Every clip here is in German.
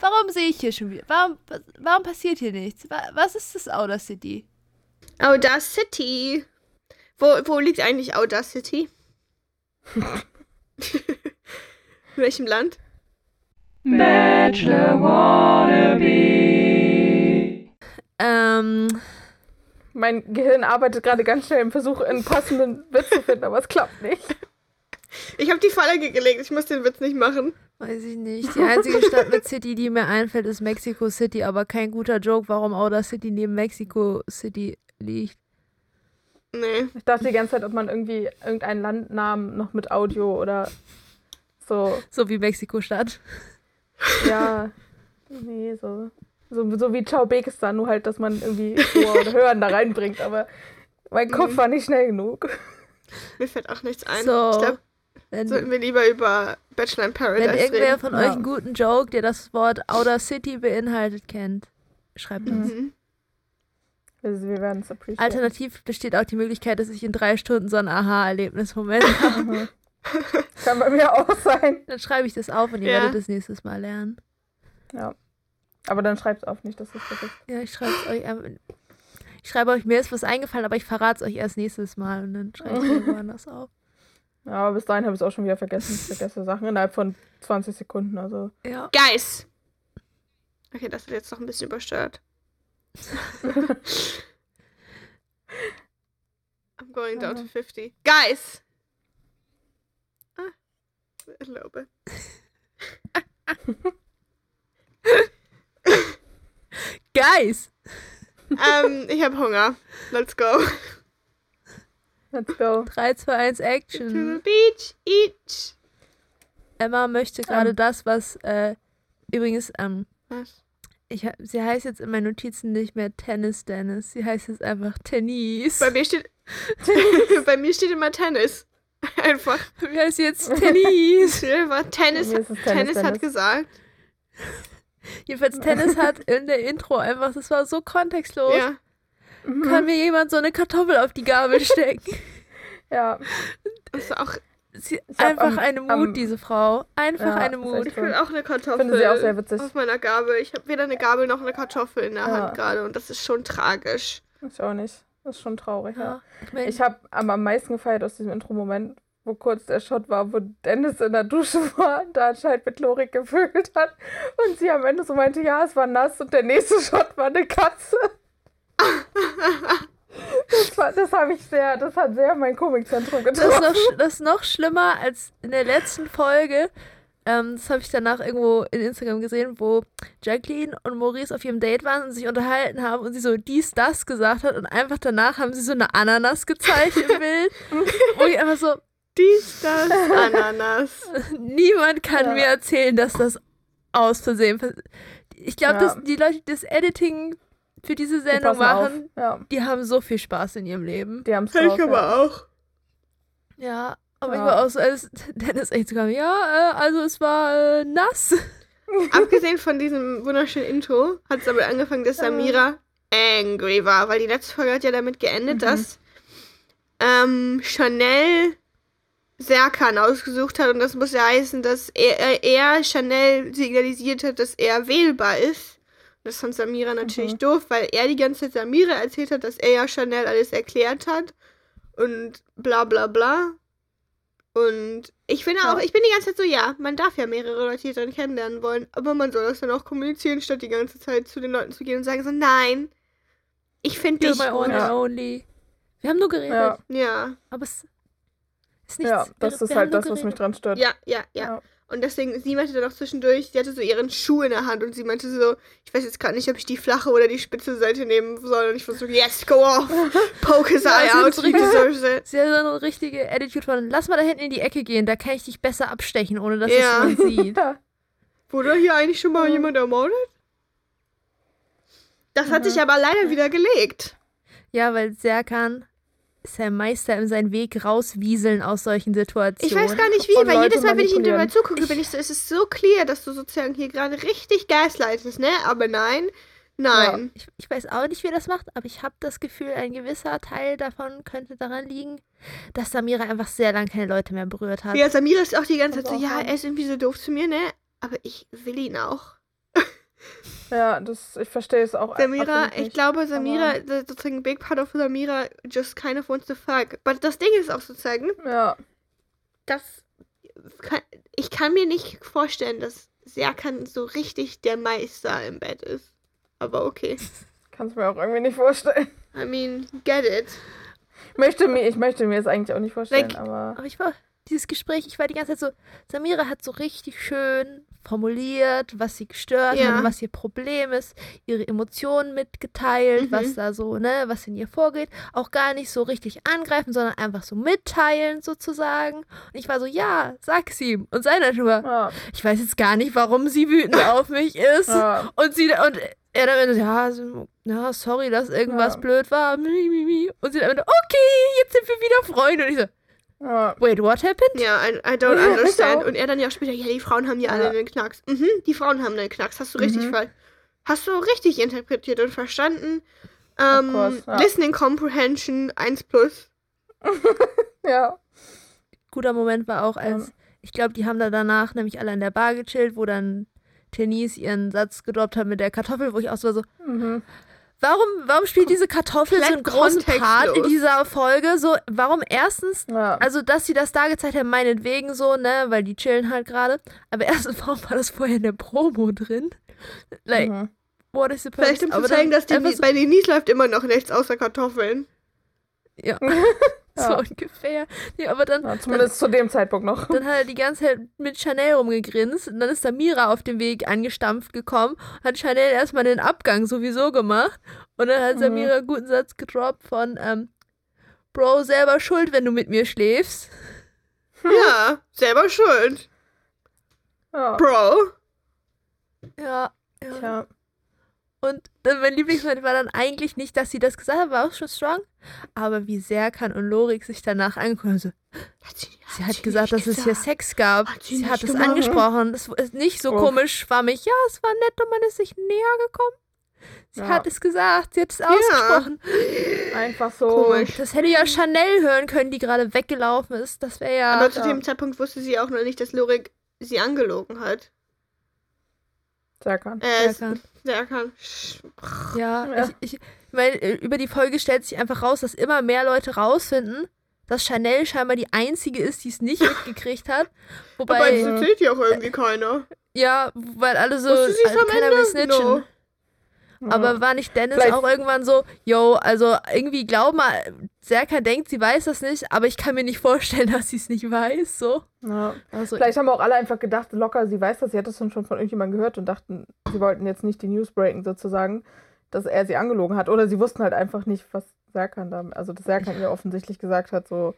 Warum sehe ich hier schon wieder? Warum, warum passiert hier nichts? Was ist das Audacity? Audacity. Wo, wo liegt eigentlich Audacity? In welchem Land? Bachelor Wannabe. Ähm. Mein Gehirn arbeitet gerade ganz schnell im Versuch, einen passenden Witz zu finden, aber es klappt nicht. Ich habe die Falle gelegt, ich muss den Witz nicht machen. Weiß ich nicht. Die einzige Stadt mit City, die mir einfällt, ist Mexico City, aber kein guter Joke, warum Outer City neben Mexico City liegt. Nee. Ich dachte die ganze Zeit, ob man irgendwie irgendeinen Landnamen noch mit Audio oder so. So wie Mexiko-Stadt. Ja. Nee, so. So, so wie Ciao-Bekistan, nur halt, dass man irgendwie Ohr oder Hören da reinbringt, aber mein Kopf mhm. war nicht schnell genug. Mir fällt auch nichts ein. So, ich glaube, sollten wir lieber über Bachelor in Paradise Wenn irgendwer reden. von ja. euch einen guten Joke, der das Wort Outer City beinhaltet, kennt, schreibt uns. Mhm. Also wir werden es appreciaten. Alternativ besteht auch die Möglichkeit, dass ich in drei Stunden so ein Aha-Erlebnismoment habe. Kann bei mir auch sein. Dann schreibe ich das auf und ihr ja. werdet es nächstes Mal lernen. Ja. Aber dann schreibt es auf nicht, dass es vergisst. Ja, ich schreibe es euch. ich schreibe euch, mir ist was eingefallen, aber ich verrate es euch erst nächstes Mal und dann schreibe ich es woanders auf. Ja, aber bis dahin habe ich es auch schon wieder vergessen. Ich vergesse Sachen innerhalb von 20 Sekunden. Also. Ja. Guys! Okay, das wird jetzt noch ein bisschen übersteuert. I'm going down to 50. Guys! Ich glaube. Guys! ähm, ich habe Hunger. Let's go. Let's go. 3, 2, 1, Action. To the beach, eat. Emma möchte gerade um. das, was äh, übrigens, ähm, was? Ich, sie heißt jetzt in meinen Notizen nicht mehr Tennis Dennis. Sie heißt jetzt einfach Tennis. Bei mir steht, bei mir steht immer Tennis. Einfach. Wie heißt jetzt Tennis? Einfach Tennis. Tennis, Tennis, Tennis hat gesagt. Jedenfalls Tennis hat in der Intro einfach, das war so kontextlos. Ja. Mhm. Kann mir jemand so eine Kartoffel auf die Gabel stecken? ja. Das ist auch Sie, einfach am, eine Mut, am, diese Frau. Einfach ja, eine Mut. Ich will auch eine Kartoffel. Finde sie auch sehr witzig. Auf meiner Gabel. Ich habe weder eine Gabel noch eine Kartoffel in der ja. Hand gerade und das ist schon tragisch. Ich auch nicht. Das ist schon traurig, ja. ja. Ich, habe am meisten gefeiert aus diesem Intro-Moment, wo kurz der Shot war, wo Dennis in der Dusche war, da anscheinend mit Chlorik gefühlt hat und sie am Ende so meinte, ja, es war nass und der nächste Shot war eine Katze. das, das habe ich sehr, das hat sehr mein Komikzentrum getroffen. Das ist, noch, das ist noch schlimmer als in der letzten Folge, ähm, das habe ich danach irgendwo in Instagram gesehen, wo Jacqueline und Maurice auf ihrem Date waren und sich unterhalten haben und sie so dies, das gesagt hat und einfach danach haben sie so eine Ananas gezeigt im Bild. wo ich einfach so. Dies, das, Ananas. Niemand kann ja. mir erzählen, dass das aus Versehen. Ich glaube, ja. die Leute, die das Editing für diese Sendung machen, ja. die haben so viel Spaß in ihrem Leben. Die haben es Ich aber auch. Ja, aber ja. ich war auch so, als Dennis echt sogar, ja, äh, also es war äh, nass. Abgesehen von diesem wunderschönen Intro hat es aber angefangen, dass Samira angry war, weil die letzte Folge hat ja damit geendet, mhm. dass ähm, Chanel Serkan ausgesucht hat und das muss ja heißen, dass er, er Chanel signalisiert hat, dass er wählbar ist. Das fand Samira natürlich mhm. doof, weil er die ganze Zeit Samira erzählt hat, dass er ja Chanel alles erklärt hat und bla bla bla. Und ich finde ja. auch, ich bin die ganze Zeit so, ja, man darf ja mehrere Leute hier drin kennenlernen wollen, aber man soll das dann auch kommunizieren, statt die ganze Zeit zu den Leuten zu gehen und sagen so, nein, ich finde dich. my one and only. Wir haben nur geredet. Ja. ja. Aber es ist nichts. Ja, das ist halt das, was mich dran stört. Ja, ja, ja. Und deswegen, sie meinte dann auch zwischendurch, sie hatte so ihren Schuh in der Hand und sie meinte so, ich weiß jetzt gerade nicht, ob ich die flache oder die spitze Seite nehmen soll. Und ich war so, yes, go off, poke his eye ja, out, he deserves it. Sie hat so eine richtige Attitude von, lass mal da hinten in die Ecke gehen, da kann ich dich besser abstechen, ohne dass ja. es jemand sieht. Wurde hier eigentlich schon mal jemand ermordet? Das hat sich aber leider wieder gelegt. Ja, weil Serkan ist der Meister in seinen Weg rauswieseln aus solchen Situationen. Ich weiß gar nicht wie, weil jedes Mal, wenn ich ihm dabei zugucke, bin ich so, es ist so clear, dass du sozusagen hier gerade richtig gaslightest, ne? Aber nein, nein. Ja. Ich, ich, weiß auch nicht, wie er das macht, aber ich habe das Gefühl, ein gewisser Teil davon könnte daran liegen, dass Samira einfach sehr lange keine Leute mehr berührt hat. Ja, Samira ist auch die ganze Zeit so, ja, er ist irgendwie so doof zu mir, ne? aber ich will ihn auch. Ja, das, ich verstehe es auch. Samira, ich glaube, Samira, sozusagen big part of Samira just kind of wants to fuck. Aber das Ding ist auch sozusagen, ja. dass kann, ich kann mir nicht vorstellen, dass Serkan so richtig der Meister im Bett ist. Aber okay. Kannst mir auch irgendwie nicht vorstellen. I mean, get it. Möchte mir, ich möchte mir es eigentlich auch nicht vorstellen, like, aber. Aber ich war, dieses Gespräch, ich war die ganze Zeit so, Samira hat so richtig schön formuliert, was sie gestört ja. hat, was ihr Problem ist, ihre Emotionen mitgeteilt, mhm. was da so, ne, was in ihr vorgeht. Auch gar nicht so richtig angreifen, sondern einfach so mitteilen sozusagen. Und ich war so, ja, sag's ihm. Und seine nur, ja. ich weiß jetzt gar nicht, warum sie wütend auf mich ist. Ja. Und sie, und er dann ja, so, ja, sorry, dass irgendwas blöd war. Und sie dann, okay, jetzt sind wir wieder Freunde. Und ich so, Uh, Wait, what happened? Ja, I, I don't understand. Und er dann ja auch später, ja, die Frauen haben ja alle einen Knacks. Mhm, die Frauen haben einen Knacks. Hast du richtig mhm. Fall. Hast du richtig interpretiert und verstanden. Ähm, course, ja. Listening Comprehension 1 plus. ja. Guter Moment war auch, als, ich glaube, die haben da danach nämlich alle in der Bar gechillt, wo dann Tenise ihren Satz gedroppt hat mit der Kartoffel, wo ich auch so, so mhm. Warum, warum spielt diese Kartoffel so einen großen Part in dieser Folge? So, warum erstens, ja. also dass sie das da gezeigt haben, meinetwegen so, ne, weil die chillen halt gerade. Aber erstens, warum war das vorher in der Promo drin? Like, mhm. what is the? Vielleicht um zu zeigen, dass die, so bei Denise läuft immer noch nichts außer Kartoffeln. Ja. so ja. ungefähr. Nee, aber dann, ja, zumindest dann, zu dem Zeitpunkt noch. Dann hat er die ganze Zeit mit Chanel rumgegrinst und dann ist Samira auf dem Weg angestampft gekommen, hat Chanel erstmal den Abgang sowieso gemacht und dann hat mhm. Samira einen guten Satz gedroppt von ähm, Bro, selber schuld, wenn du mit mir schläfst. Ja, selber schuld. Ja. Bro. Ja, ja. ja. Und mein Lieblingsmoment war dann eigentlich nicht, dass sie das gesagt hat, war auch schon strong. Aber wie sehr kann und Lorik sich danach angucken. Also, hat sie, hat sie, hat gesagt, dass gesagt. es hier Sex gab. Hat sie, sie hat es angesprochen. Das ist nicht so oh. komisch schwammig. Ja, es war nett und man ist sich näher gekommen. Sie ja. hat es gesagt, sie hat es ja. ausgesprochen. Einfach so. Komisch. Das hätte ja Chanel hören können, die gerade weggelaufen ist. Das wäre ja. Aber zu ja. dem Zeitpunkt wusste sie auch noch nicht, dass Lorik sie angelogen hat. Serkan. Äh, Serkan. Serkan. Ja, ja. Ich, ich, weil äh, über die Folge stellt sich einfach raus, dass immer mehr Leute rausfinden, dass Chanel scheinbar die einzige ist, die es nicht mitgekriegt hat. Wobei, Aber es erzählt ja auch irgendwie keiner. Ja, weil alle so, also keiner will snitchen. No. Aber war nicht Dennis Vielleicht. auch irgendwann so, yo, also irgendwie glaub mal, Serka denkt, sie weiß das nicht, aber ich kann mir nicht vorstellen, dass sie es nicht weiß, so. Ja. Also, Vielleicht haben auch alle einfach gedacht, locker, sie weiß das, sie hat das schon von irgendjemandem gehört und dachten, sie wollten jetzt nicht die News breaken sozusagen, dass er sie angelogen hat. Oder sie wussten halt einfach nicht, was Serkan da, also dass Serkan ihr offensichtlich gesagt hat, so,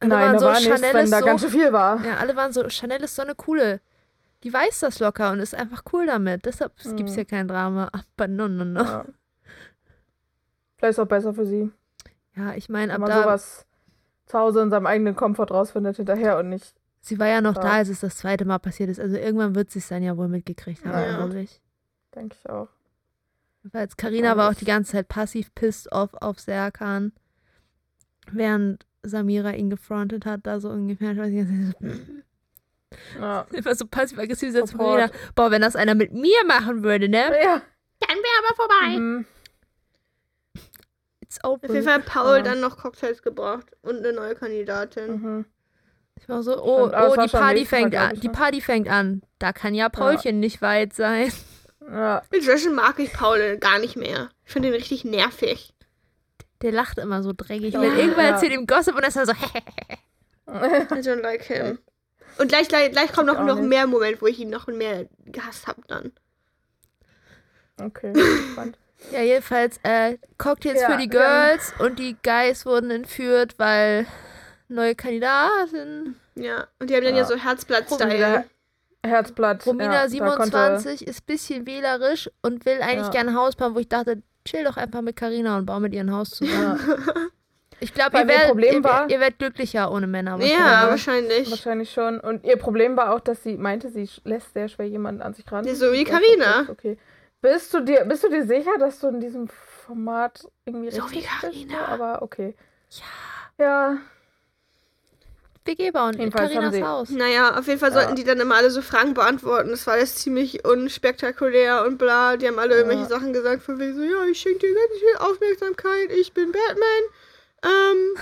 Nein, da so, war nichts, wenn da so, ganz schön viel war. Ja, alle waren so, Chanel ist so eine coole die weiß das locker und ist einfach cool damit. Deshalb mhm. gibt es hier kein Drama. Aber no, no, no. Ja. Vielleicht auch besser für sie. Ja, ich meine, ab man da... sowas zu Hause in seinem eigenen Komfort rausfindet hinterher und nicht... Sie war ja noch da, da als es das zweite Mal passiert ist. Also irgendwann wird sie es dann ja wohl mitgekriegt haben, ja. glaube ich. Denke ich auch. Weil Karina war auch die ganze Zeit passiv pissed off auf Serkan, während Samira ihn gefrontet hat, da so ungefähr. Ich weiß nicht, ja. Immer so passiv-aggressiv setzt von Boah, wenn das einer mit mir machen würde, ne? Ja. Dann wäre aber vorbei. Mhm. It's open. Auf jeden Fall hat Paul ja. dann noch Cocktails gebracht und eine neue Kandidatin. Mhm. Ich war so, oh, oh, die Party fängt an. Die? Party fängt an. Da kann ja Paulchen ja. nicht weit sein. Ja. Inzwischen mag ich Paul gar nicht mehr. Ich finde ihn richtig nervig. Der lacht immer so dreckig. Ja. Wenn irgendwer erzählt ihm Gossip und er ist dann so, I don't like him. Und gleich, gleich, gleich kommt noch, noch mehr Moment, wo ich ihn noch mehr gehasst habe dann. Okay, spannend. ja, jedenfalls äh, Cocktails ja, für die Girls ja. und die Guys wurden entführt, weil neue Kandidaten. Ja, und die haben dann ja, ja so Herzblatt-Style. Herzblatt. Romina ja, 27 konnte... ist ein bisschen wählerisch und will eigentlich ja. gerne ein Haus bauen, wo ich dachte, chill doch einfach mit Carina und bau mit ihr ein Haus zusammen. Ich glaube, ihr, werdet, ihr, ihr werdet glücklicher ohne Männer. Ja, wahrscheinlich. Wahrscheinlich schon. Und ihr Problem war auch, dass sie meinte, sie lässt sehr schwer jemanden an sich ran. Ja, so wie Karina. Okay. Bist du dir, bist du dir sicher, dass du in diesem Format irgendwie so richtig wie Carina. Aber okay. Ja. Ja. WG bauen. In Carinas Haus. Naja, auf jeden Fall sollten ja. die dann immer alle so Fragen beantworten. Das war alles ziemlich unspektakulär und bla. Die haben alle ja. irgendwelche Sachen gesagt, von wegen so, ja, ich schenke dir ganz viel Aufmerksamkeit, ich bin Batman. Ähm,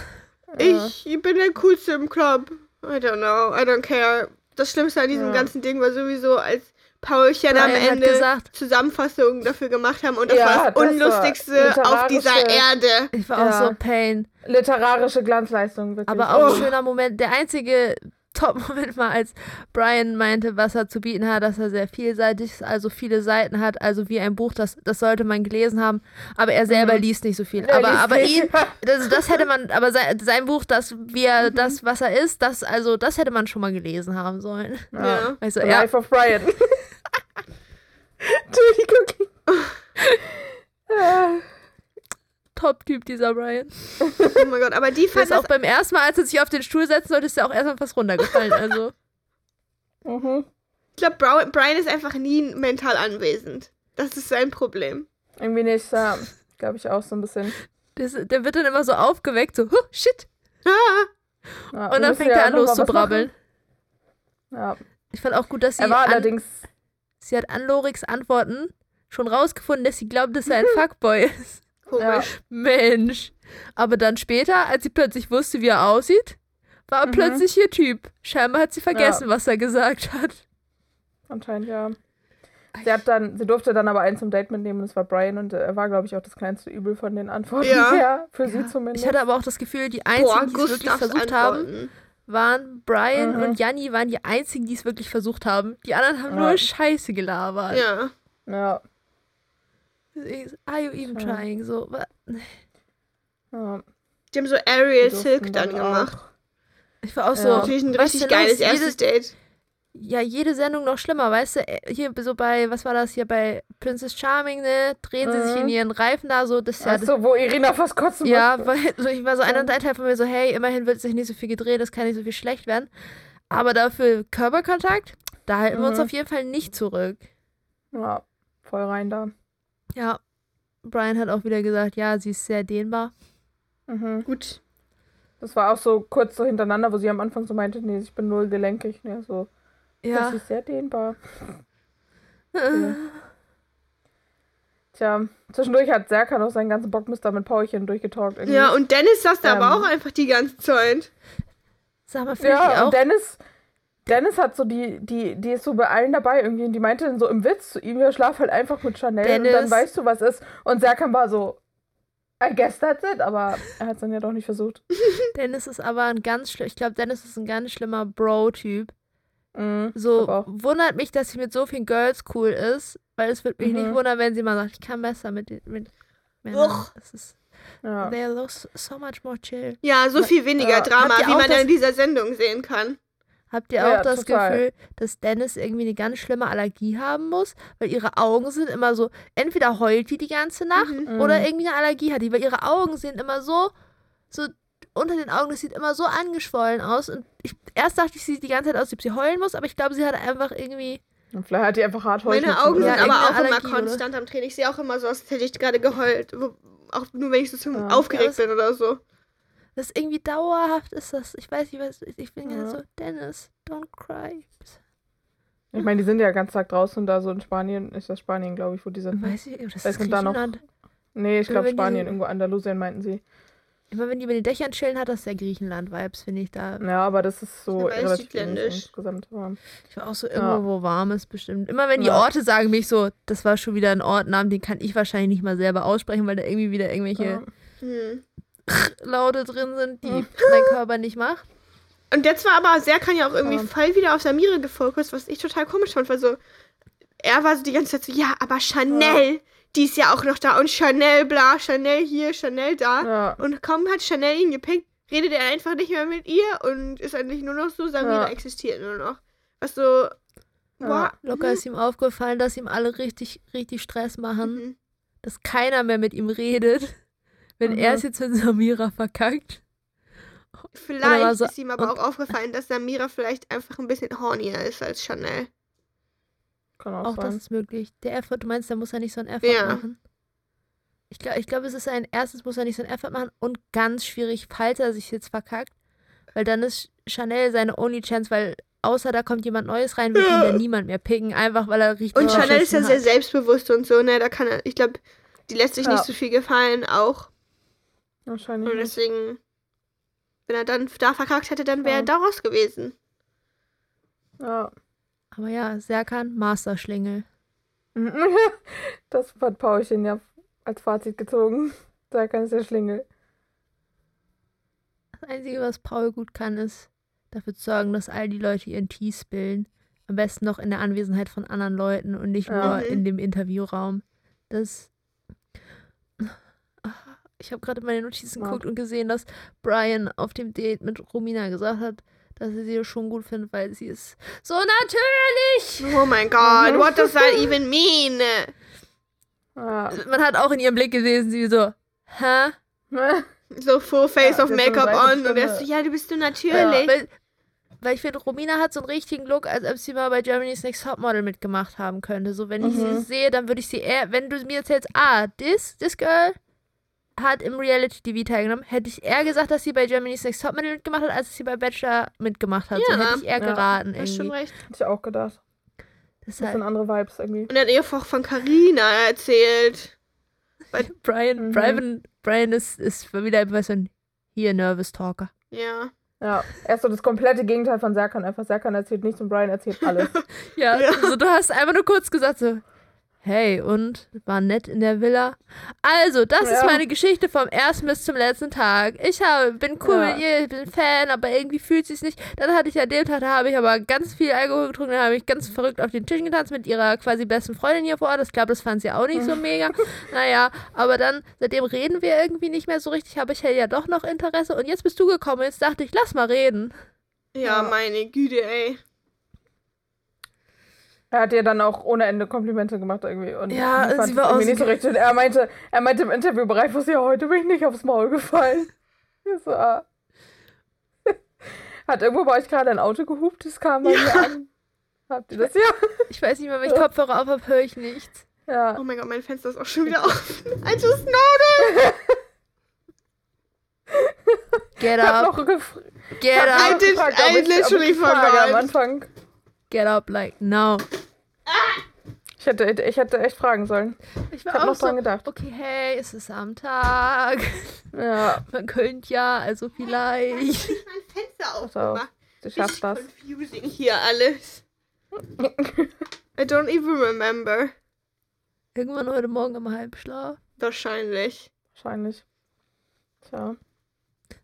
ja. ich bin der Coolste im Club. I don't know, I don't care. Das Schlimmste an diesem ganzen Ding war sowieso, als Paulchen am Ende gesagt, Zusammenfassungen dafür gemacht haben und das ja, war das Unlustigste auf dieser Erde. Ich war auch so Pain. Literarische Glanzleistung, wirklich. Aber auch oh. ein schöner Moment. Der einzige Top-Moment war, als Brian meinte, was er zu bieten hat, dass er sehr vielseitig ist, also viele Seiten hat, also wie ein Buch, das, das sollte man gelesen haben, aber er selber mhm. liest nicht so viel. Er aber aber ihn, das, das hätte man, aber sein, sein Buch, das, wie er, mhm. das, was er ist, das, also, das hätte man schon mal gelesen haben sollen. Ja. Also, The ja. Life of Brian. Entschuldigung. Top-Typ, dieser Brian. Oh mein Gott, aber die fand ist auch beim ersten Mal, als er sich auf den Stuhl setzen sollte, ist er auch erstmal fast runtergefallen. Also. mhm. Ich glaube, Brian ist einfach nie mental anwesend. Das ist sein Problem. Irgendwie nicht, ja. Glaube ich auch so ein bisschen. Das, der wird dann immer so aufgeweckt, so, huh, shit. Ah. Ja, und dann fängt er an loszubrabbeln. Ja. Ich fand auch gut, dass sie. Er war allerdings Sie hat an Lorix Antworten schon rausgefunden, dass sie glaubt, dass er ein Fuckboy ist. Ja. Mensch. Aber dann später, als sie plötzlich wusste, wie er aussieht, war er mhm. plötzlich ihr Typ. Scheinbar hat sie vergessen, ja. was er gesagt hat. Anscheinend ja. Sie hat dann, sie durfte dann aber einen zum Date mitnehmen und es war Brian und er war, glaube ich, auch das kleinste Übel von den Antworten ja. her, für ja. sie zumindest. Ich hatte aber auch das Gefühl, die einzigen, die es wirklich versucht Antworten. haben, waren Brian mhm. und Janni waren die einzigen, die es wirklich versucht haben. Die anderen haben ja. nur Scheiße gelabert. Ja. Ja. Are you even ja. trying? So, ja. Die haben so Ariel Silk dann, dann gemacht. Ich war auch so. Natürlich ein richtig geiles erstes Date ja, jede Sendung noch schlimmer, weißt du? Äh, hier so bei, was war das hier bei Princess Charming, ne? Drehen mhm. sie sich in mhm. ihren Reifen da so. Das ja, so, wo Irina fast kotzen Ja, weil so, ich war so ein Teil von mir so, hey, immerhin wird sich nicht so viel gedreht, das kann nicht so viel schlecht werden. Aber dafür Körperkontakt, da halten mhm. wir uns mhm. auf jeden Fall nicht zurück. Ja, voll rein da. Ja, Brian hat auch wieder gesagt, ja, sie ist sehr dehnbar. Mhm. Gut. Das war auch so kurz so hintereinander, wo sie am Anfang so meinte, nee, ich bin null gelenkig, ne, so. Ja. Das ist sehr dehnbar. ja. Tja, zwischendurch hat Serkan noch seinen ganzen Bockmister mit Paulchen durchgetalkt. Irgendwie. Ja, und Dennis saß da ähm, aber auch einfach die ganze Zeit. Sag mal, ja, ich auch. Und Dennis, Dennis hat so die, die, die ist so bei allen dabei irgendwie und die meinte dann so im Witz zu ihm, ja, schlaf halt einfach mit Chanel Dennis. und dann weißt du, was ist. Und Serkan war so, I guess that's it, aber er hat es dann ja doch nicht versucht. Dennis ist aber ein ganz schlimm, ich glaube, Dennis ist ein ganz schlimmer Bro-Typ. Mhm, so wundert mich, dass sie mit so vielen Girls cool ist, weil es würde mich mhm. nicht wundern, wenn sie mal sagt, ich kann besser mit, mit Männern. Das ist, ja. They're so much more chill. Ja, so viel weniger ja. Drama, wie man in dieser Sendung sehen kann. Habt ihr auch ja, das total. Gefühl, dass Dennis irgendwie eine ganz schlimme Allergie haben muss? Weil ihre Augen sind immer so, entweder heult die die ganze Nacht mhm. oder mhm. irgendwie eine Allergie hat die, weil ihre Augen sind immer so, so unter den Augen, das sieht immer so angeschwollen aus. Und ich, erst dachte ich, sie sieht die ganze Zeit aus, als ob sie heulen muss, aber ich glaube, sie hat einfach irgendwie. Und vielleicht hat die einfach hart heulen. Meine Augen sind aber auch Allergie, immer konstant oder? am Training. Ich sehe auch immer so aus, als hätte ich gerade geheult. Auch nur, wenn ich so ja. aufgeregt bin oder so. Das ist irgendwie dauerhaft ist das. Ich weiß nicht, was. Ich bin ja so, Dennis, don't cry. Ich meine, die sind ja ganz Tag draußen da so in Spanien. Ist das Spanien, glaube ich, wo die sind. Weiß ich, das ist da noch. Nee, ich glaube Spanien, irgendwo Andalusien meinten sie. Immer wenn die über den Dächern chillen, hat das sehr Griechenland-Vibes, finde ich da. Ja, aber das ist so relativ insgesamt warm. Ich war auch so irgendwo, ja. wo warm ist, bestimmt. Immer wenn die ja. Orte sagen mich so, das war schon wieder ein Ortnamen, den kann ich wahrscheinlich nicht mal selber aussprechen, weil da irgendwie wieder irgendwelche ja. Laute drin sind, die hm. mein Körper nicht macht. Und jetzt war aber, sehr kann ja auch irgendwie voll wieder auf Samira gefokust, was ich total komisch fand, weil so, er war so die ganze Zeit so, ja, aber Chanel, die ist ja auch noch da und Chanel bla, Chanel hier, Chanel da. Ja. Und kaum hat Chanel ihn gepickt, redet er einfach nicht mehr mit ihr und ist eigentlich nur noch so, Samira ja. existiert nur noch. Was so. Ja. Locker ist ihm aufgefallen, dass ihm alle richtig, richtig Stress machen. Mhm. Dass keiner mehr mit ihm redet. Wenn mhm. er es jetzt mit Samira verkackt. Vielleicht so, ist ihm aber auch aufgefallen, dass Samira vielleicht einfach ein bisschen hornier ist als Chanel. Kann auch, auch sein. das ist möglich. Der Effort, du meinst, da muss er nicht so einen Effort ja. machen? Ich glaube, ich glaub, es ist ein, erstens muss er nicht so einen Effort machen und ganz schwierig, falls er sich jetzt verkackt. Weil dann ist Chanel seine Only Chance, weil außer da kommt jemand Neues rein, wird ihn ja niemand mehr picken, einfach weil er richtig Und Chanel ist ja hat. sehr selbstbewusst und so, ne? Da kann er, ich glaube, die lässt sich ja. nicht so viel gefallen, auch. Wahrscheinlich. Und deswegen, wenn er dann da verkackt hätte, dann wäre ja. er da raus gewesen. Ja. Aber ja, Serkan, Masterschlingel. das hat Paulchen ja als Fazit gezogen. Serkan ist der Schlingel. Das Einzige, was Paul gut kann, ist dafür zu sorgen, dass all die Leute ihren Tee spillen. Am besten noch in der Anwesenheit von anderen Leuten und nicht nur mhm. in dem Interviewraum. Das. Ich habe gerade meine Notizen geguckt und gesehen, dass Brian auf dem Date mit Romina gesagt hat, dass er sie schon gut findet, weil sie ist so natürlich. Oh mein Gott, what does that even mean? Ja. Man hat auch in ihrem Blick gesehen, sie so, hä? So full face ja, of Make-up on und er ist so, ja, du bist du natürlich. Ja, weil, weil ich finde, Romina hat so einen richtigen Look, als ob sie mal bei Germany's Next Topmodel mitgemacht haben könnte. So, wenn ich mhm. sie sehe, dann würde ich sie eher, wenn du mir erzählst, ah, this, this girl hat im Reality-TV teilgenommen, hätte ich eher gesagt, dass sie bei Germany's Next Topmodel mitgemacht hat, als dass sie bei Bachelor mitgemacht hat. Ja, so hätte ich eher ja, geraten. Hast schon recht. Hätte ich auch gedacht. Das, das sind andere Vibes irgendwie. Und er hat ihr von Carina erzählt. Weil Brian, mhm. Brian, Brian ist, ist wieder etwas so ein hier Nervous Talker. Ja. Ja, er ist so das komplette Gegenteil von Serkan. Einfach Serkan erzählt nichts und Brian erzählt alles. ja, ja. Also du hast einfach nur kurz gesagt so, Hey, und war nett in der Villa. Also, das ja. ist meine Geschichte vom ersten bis zum letzten Tag. Ich habe, bin cool ja. mit ihr, ich bin Fan, aber irgendwie fühlt sie es nicht. Dann hatte ich an dem Tag, da habe ich aber ganz viel Alkohol getrunken, dann habe ich ganz verrückt auf den Tischen getanzt mit ihrer quasi besten Freundin hier vor Ort. Ich glaube, das fand sie auch nicht so mega. naja, aber dann, seitdem reden wir irgendwie nicht mehr so richtig, habe ich ja doch noch Interesse. Und jetzt bist du gekommen, jetzt dachte ich, lass mal reden. Ja, meine Güte, ey. Er hat ihr dann auch ohne Ende Komplimente gemacht irgendwie. Und ja, sie war auch nicht so richtig. Er meinte, er meinte im Interviewbereich, was ja heute bin ich nicht aufs Maul gefallen. So, ah. Hat irgendwo bei euch gerade ein Auto gehupt? Das kam bei ja. mir an. Habt ihr das ja? Ich weiß nicht mehr, wenn ich Kopfhörer auf habe, höre ich nichts. Ja. Oh mein Gott, mein Fenster ist auch schon wieder offen. I just noticed. Get up. Get up. I, did, I literally forgot. Am Anfang. Get up like now. Ich hätte, ich hätte echt fragen sollen. Ich, war ich auch noch so, dran gedacht. Okay, hey, es ist am Tag. Ja. Man könnte ja, also vielleicht. Ich habe mein Fenster aufgemacht. Du schaffst das. confusing hier alles. I don't even remember. Irgendwann heute Morgen im Halbschlaf. Wahrscheinlich. Wahrscheinlich. Tja.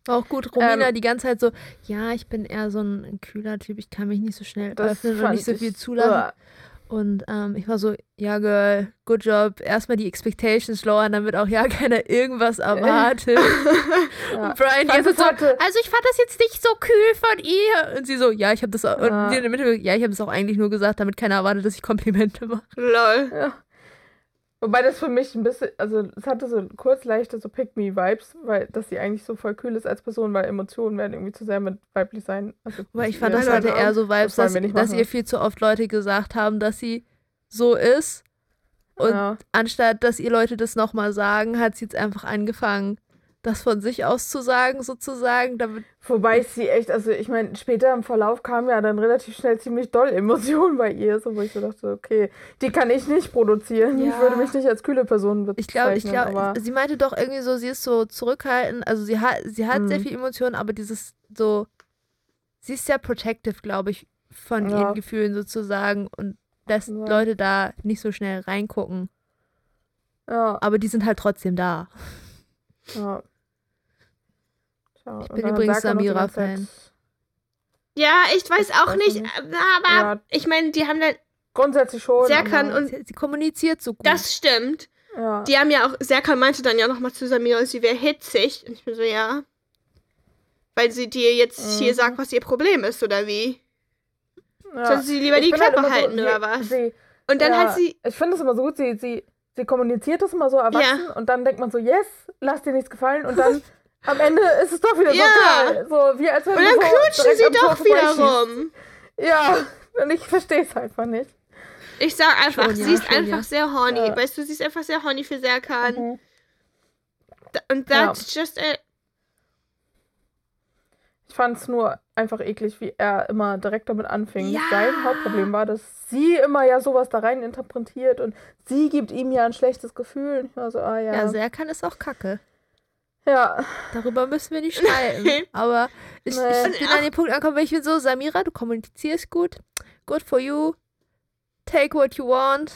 War auch gut, Romina ähm, die ganze Zeit so, ja, ich bin eher so ein kühler Typ, ich kann mich nicht so schnell öffnen und nicht so viel zulassen. Und ähm, ich war so, ja, Girl, good job. Erstmal die Expectations lowern, damit auch ja keiner irgendwas erwartet. ja. Und Brian jetzt so, also ich fand das jetzt nicht so kühl von ihr. Und sie so, ja, ich habe das auch, ja. und in der Mitte, ja, ich habe das auch eigentlich nur gesagt, damit keiner erwartet, dass ich Komplimente mache. Lol. Ja. Wobei das für mich ein bisschen, also es hatte so kurz leichte so Pick-Me-Vibes, weil dass sie eigentlich so voll kühl ist als Person, weil Emotionen werden irgendwie zu sehr mit weiblich sein. Also, weil ich fand, das hatte eher so Vibes, das dass, dass ihr viel zu oft Leute gesagt haben, dass sie so ist. Und ja. anstatt, dass ihr Leute das nochmal sagen, hat sie jetzt einfach angefangen, das von sich aus zu sagen, sozusagen. Damit Wobei ich sie echt, also ich meine, später im Verlauf kamen ja dann relativ schnell ziemlich doll Emotionen bei ihr, so wo ich so dachte, okay, die kann ich nicht produzieren. Ja. Ich würde mich nicht als kühle Person bezeichnen. Ich glaube, ich glaube, sie meinte doch irgendwie so, sie ist so zurückhaltend, also sie hat, sie hat mhm. sehr viel Emotionen, aber dieses so, sie ist sehr protective, glaube ich, von ja. ihren Gefühlen sozusagen und lässt ja. Leute da nicht so schnell reingucken. Ja. Aber die sind halt trotzdem da. Ja. Tja, ich bin übrigens Samira-Fan. Ja, ich weiß auch nicht, nicht, aber ja. ich meine, die haben dann. Grundsätzlich schon. Serkan und. Sie, sie, kommuniziert so gut. Das stimmt. Ja. Die haben ja auch. Serkan meinte dann ja nochmal zu Samira, sie wäre hitzig. Und ich bin so, ja. Weil sie dir jetzt mhm. hier sagt, was ihr Problem ist, oder wie? Ja. Sollte sie lieber ich die halt Klappe halt halten, so, oder was? Sie, und dann ja, hat sie. Ich finde es immer so gut, sie, sie sie kommuniziert das immer so erwachsen ja. und dann denkt man so, yes, lass dir nichts gefallen und dann am Ende ist es doch wieder ja. so geil. So, wie als wenn und dann so knutschen sie doch wieder rum. Ja, und ich verstehe es einfach nicht. Ich sag einfach, schon, sie ist einfach sehr horny. Ja. Weißt du, sie ist einfach sehr horny für Serkan. Mhm. Und that's just it. Ich fand es nur einfach eklig, wie er immer direkt damit anfing. Ja. Sein Hauptproblem war, dass sie immer ja sowas da rein interpretiert und sie gibt ihm ja ein schlechtes Gefühl. Ich war so, ah ja. Ja, Serkan ist auch kacke. Ja. Darüber müssen wir nicht streiten. Aber ich, nee. ich bin an den Punkt angekommen, weil ich bin so, Samira, du kommunizierst gut. Good for you. Take what you want.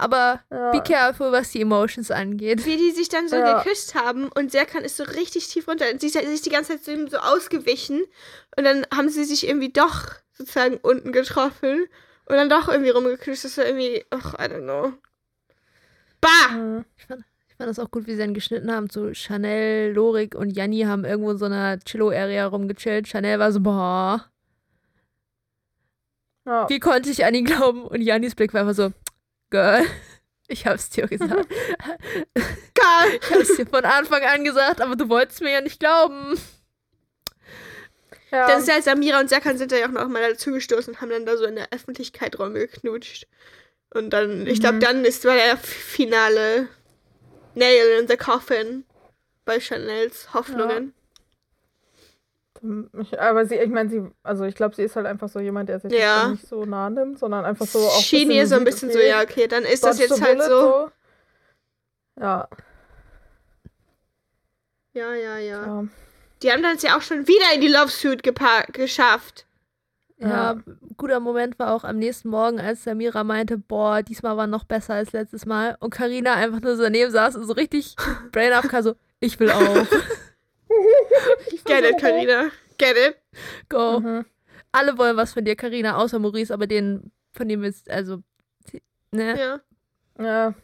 Aber ja. be careful, was die Emotions angeht. Wie die sich dann so ja. geküsst haben und Serkan ist so richtig tief runter. Sie ist die ganze Zeit so, so ausgewichen und dann haben sie sich irgendwie doch sozusagen unten getroffen und dann doch irgendwie rumgeküsst. Das war irgendwie, ach, I don't know. Bah! Ich, fand, ich fand das auch gut, wie sie dann geschnitten haben. So Chanel, Lorik und Janni haben irgendwo in so einer Chillo-Area rumgechillt. Chanel war so, boah. Wie konnte ich an ihn glauben? Und Jannis Blick war einfach so, Girl, ich hab's dir gesagt. Girl! Ich hab's dir von Anfang an gesagt, aber du wolltest mir ja nicht glauben. Ja. Dann ist ja Samira und Serkan sind da ja auch noch mal dazugestoßen und haben dann da so in der Öffentlichkeit rumgeknutscht. Und dann, ich glaube, mhm. dann ist war der finale Nail in the Coffin bei Chanels Hoffnungen. Ich, aber sie, ich meine, sie, also ich glaube, sie ist halt einfach so jemand, der sich ja. nicht so nah nimmt, sondern einfach so auch. Schien ihr so ein bisschen okay, so, ja, okay, dann ist das jetzt halt so. so. Ja. Ja, ja, ja. ja. Die haben das ja auch schon wieder in die Love Suit geschafft. Ja, ja, guter Moment war auch am nächsten Morgen, als Samira meinte, boah, diesmal war noch besser als letztes Mal. Und Karina einfach nur so daneben saß und so richtig brain up so, ich will auch. Get it, Karina. Get it. Go. Mhm. Alle wollen was von dir, Karina, außer Maurice, aber den, von dem ist, also, ne? Ja. Ja.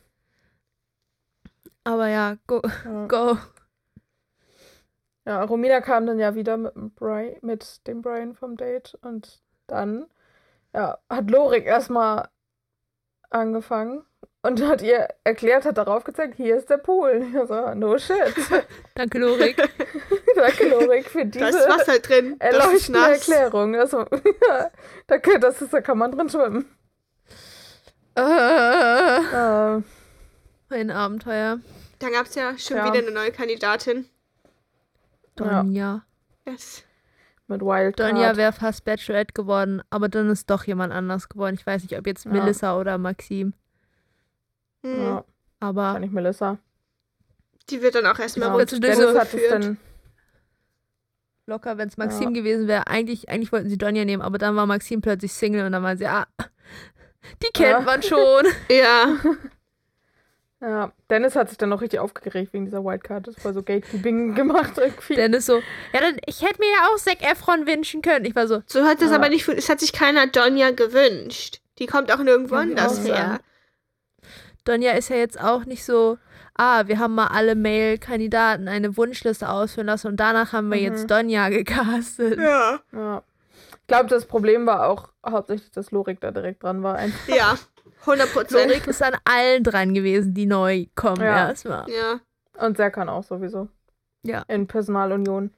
Aber ja, go. Ja. Go. Ja, Romina kam dann ja wieder mit dem, Brian, mit dem Brian vom Date und dann ja, hat Lorik erstmal angefangen und hat ihr erklärt, hat darauf gezeigt, hier ist der Pool. Ich so, no shit. Danke, Lorik. Danke, Lorik, für diese da ist Wasser drin. erleuchtende Erklärung. Also, ja, danke, das ist, da kann man drin schwimmen. Uh, uh, ein Abenteuer. Dann gab es ja schon ja. wieder eine neue Kandidatin. Donja. Ja. Yes. Mit Wild Donja wäre fast Bachelorette geworden, aber dann ist doch jemand anders geworden. Ich weiß nicht, ob jetzt ja. Melissa oder Maxim. Mhm. Ja. Aber. Kann ich Melissa. Die wird dann auch erstmal ja. Dennis hat es dann locker, wenn es Maxim ja. gewesen wäre. Eigentlich, eigentlich wollten sie Donja nehmen, aber dann war Maxim plötzlich Single und dann waren sie, ah, die kennt ja. man schon. ja. Ja, Dennis hat sich dann noch richtig aufgeregt wegen dieser Wildcard. Das war so Gatekeeping gemacht irgendwie. Dennis so, ja, dann, ich hätte mir ja auch Zac Efron wünschen können. Ich war so. So hat das ja. aber nicht, es hat sich keiner Donja gewünscht. Die kommt auch nirgendwo anders her. Donja ist ja jetzt auch nicht so, ah, wir haben mal alle Mail-Kandidaten eine Wunschliste ausführen lassen und danach haben wir mhm. jetzt Donja gecastet. Ja. ja. Ich glaube, das Problem war auch hauptsächlich, dass Lorik da direkt dran war. Einfach. Ja, 100 Prozent. Lorik ist an allen dran gewesen, die neu kommen ja. erstmal. Ja. Und Serkan auch sowieso. Ja. In Personalunion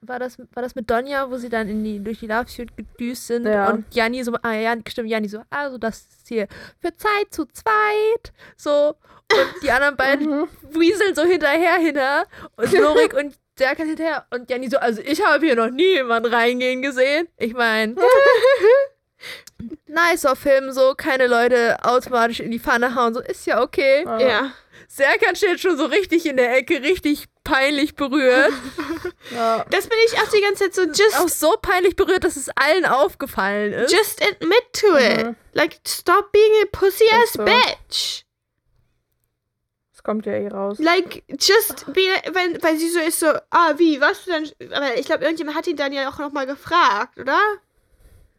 war, das, war das mit Donja, wo sie dann in die, durch die Love Suite gedüst sind ja. und Janni so, ah ja, stimmt, Janni so, also das ist hier für Zeit zu zweit, so und die anderen beiden mhm. wieseln so hinterher hinter und Lorik und Serkan hinterher und Janni so, also ich habe hier noch nie jemanden reingehen gesehen. Ich meine, nicer Film, so keine Leute automatisch in die Pfanne hauen, so ist ja okay. Ja. Serkan steht schon so richtig in der Ecke, richtig peinlich berührt. ja. Das bin ich auch die ganze Zeit so just. Auch so peinlich berührt, dass es allen aufgefallen ist. Just admit to it. Mhm. Like, stop being a pussy ass so. bitch. Das kommt ja eh raus. Like, just be, wenn, weil sie so ist, so, ah, wie, was du dann. Aber ich glaube, irgendjemand hat ihn dann ja auch nochmal gefragt, oder?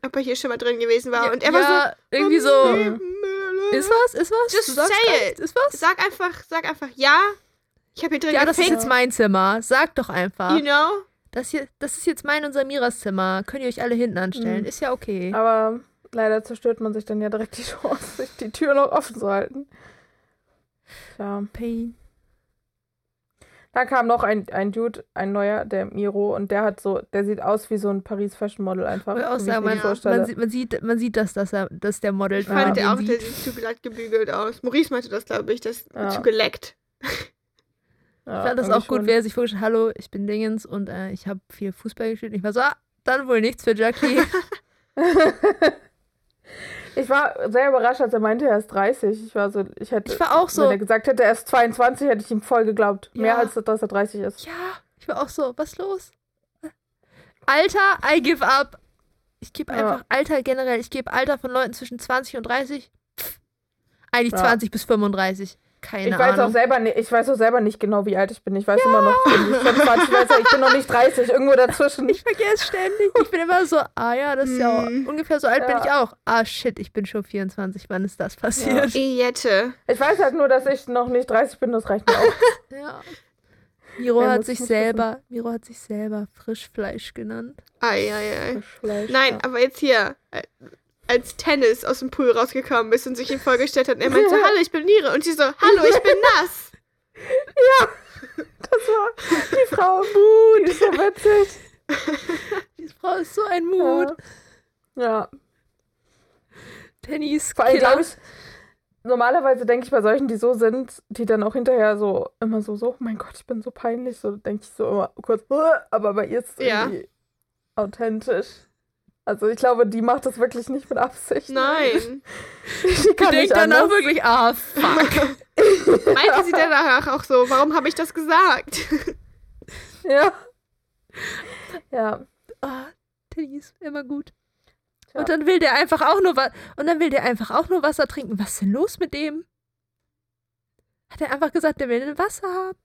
Ob er hier schon mal drin gewesen war. Ja, und er ja, war so. Irgendwie so. Ist was? Ist was? Just say it. Ist was? Sag einfach, sag einfach ja. Ich habe hier drin Ja, das ist jetzt mein Zimmer. Sag doch einfach. You know? Das, hier, das ist jetzt mein und Samiras Zimmer. Könnt ihr euch alle hinten anstellen. Mhm. Ist ja okay. Aber leider zerstört man sich dann ja direkt die Chance, sich die Tür noch offen zu halten. Tja. Pain. Da kam noch ein, ein Dude, ein neuer, der Miro, und der hat so, der sieht aus wie so ein Paris Fashion Model einfach. Ich auch sagen, man, man, sieht, man, sieht, man sieht das, dass, er, dass der Model Ich fand ja. auch, der sieht zu glatt gebügelt aus. Maurice meinte das, glaube ich, das ja. zu geleckt. Ja, ich fand das auch gut, wer sich vorgestellt hat, hallo, ich bin Dingens und äh, ich habe viel Fußball gespielt. Ich war so, ah, dann wohl nichts für Jackie. ich war sehr überrascht, als er meinte, er ist 30. Ich war so, ich hätte. Ich war auch so. Wenn er gesagt hätte, er ist 22, hätte ich ihm voll geglaubt. Ja. Mehr als dass er 30 ist. Ja, ich war auch so, was los? Alter, I give up. Ich gebe einfach ja. Alter generell, ich gebe Alter von Leuten zwischen 20 und 30. Pff, eigentlich ja. 20 bis 35. Keine ich weiß Ahnung. Auch selber nicht, ich weiß auch selber nicht genau, wie alt ich bin. Ich weiß ja. immer noch, ich bin, 20, ich bin noch nicht 30, irgendwo dazwischen. Ich vergesse ständig. Ich bin immer so, ah ja, das ist ja hm. ungefähr so alt ja. bin ich auch. Ah shit, ich bin schon 24. Wann ist das passiert? Ja. Ich weiß halt nur, dass ich noch nicht 30 bin, das reicht mir auch. ja. Miro hat sich selber, wissen. Miro hat sich selber Frischfleisch genannt. Ei, ei, ei. Frischfleisch, Nein, ja. aber jetzt hier, äh, als Tennis aus dem Pool rausgekommen ist und sich ihm vorgestellt hat, und er meinte, hallo, ich bin Miro. Und sie so, hallo, ich bin nass. ja, das war die Frau Mut. Die ist so witzig. Die Frau ist so ein Mut. Ja. ja. Tennis, Vor allem, glaube ich, normalerweise denke ich bei solchen, die so sind, die dann auch hinterher so immer so, so, oh mein Gott, ich bin so peinlich, so denke ich so immer kurz, aber bei ihr ist es ja. irgendwie authentisch. Also ich glaube, die macht das wirklich nicht mit Absicht. Nein. die kann denkt danach wirklich, ah, fuck. Meinte sie danach auch so, warum habe ich das gesagt? ja. Ja. Ah, Teddy ist immer gut. Ja. Und dann will der einfach auch nur was. Und dann will der einfach auch nur Wasser trinken. Was ist denn los mit dem? Hat er einfach gesagt, der will Wasser haben?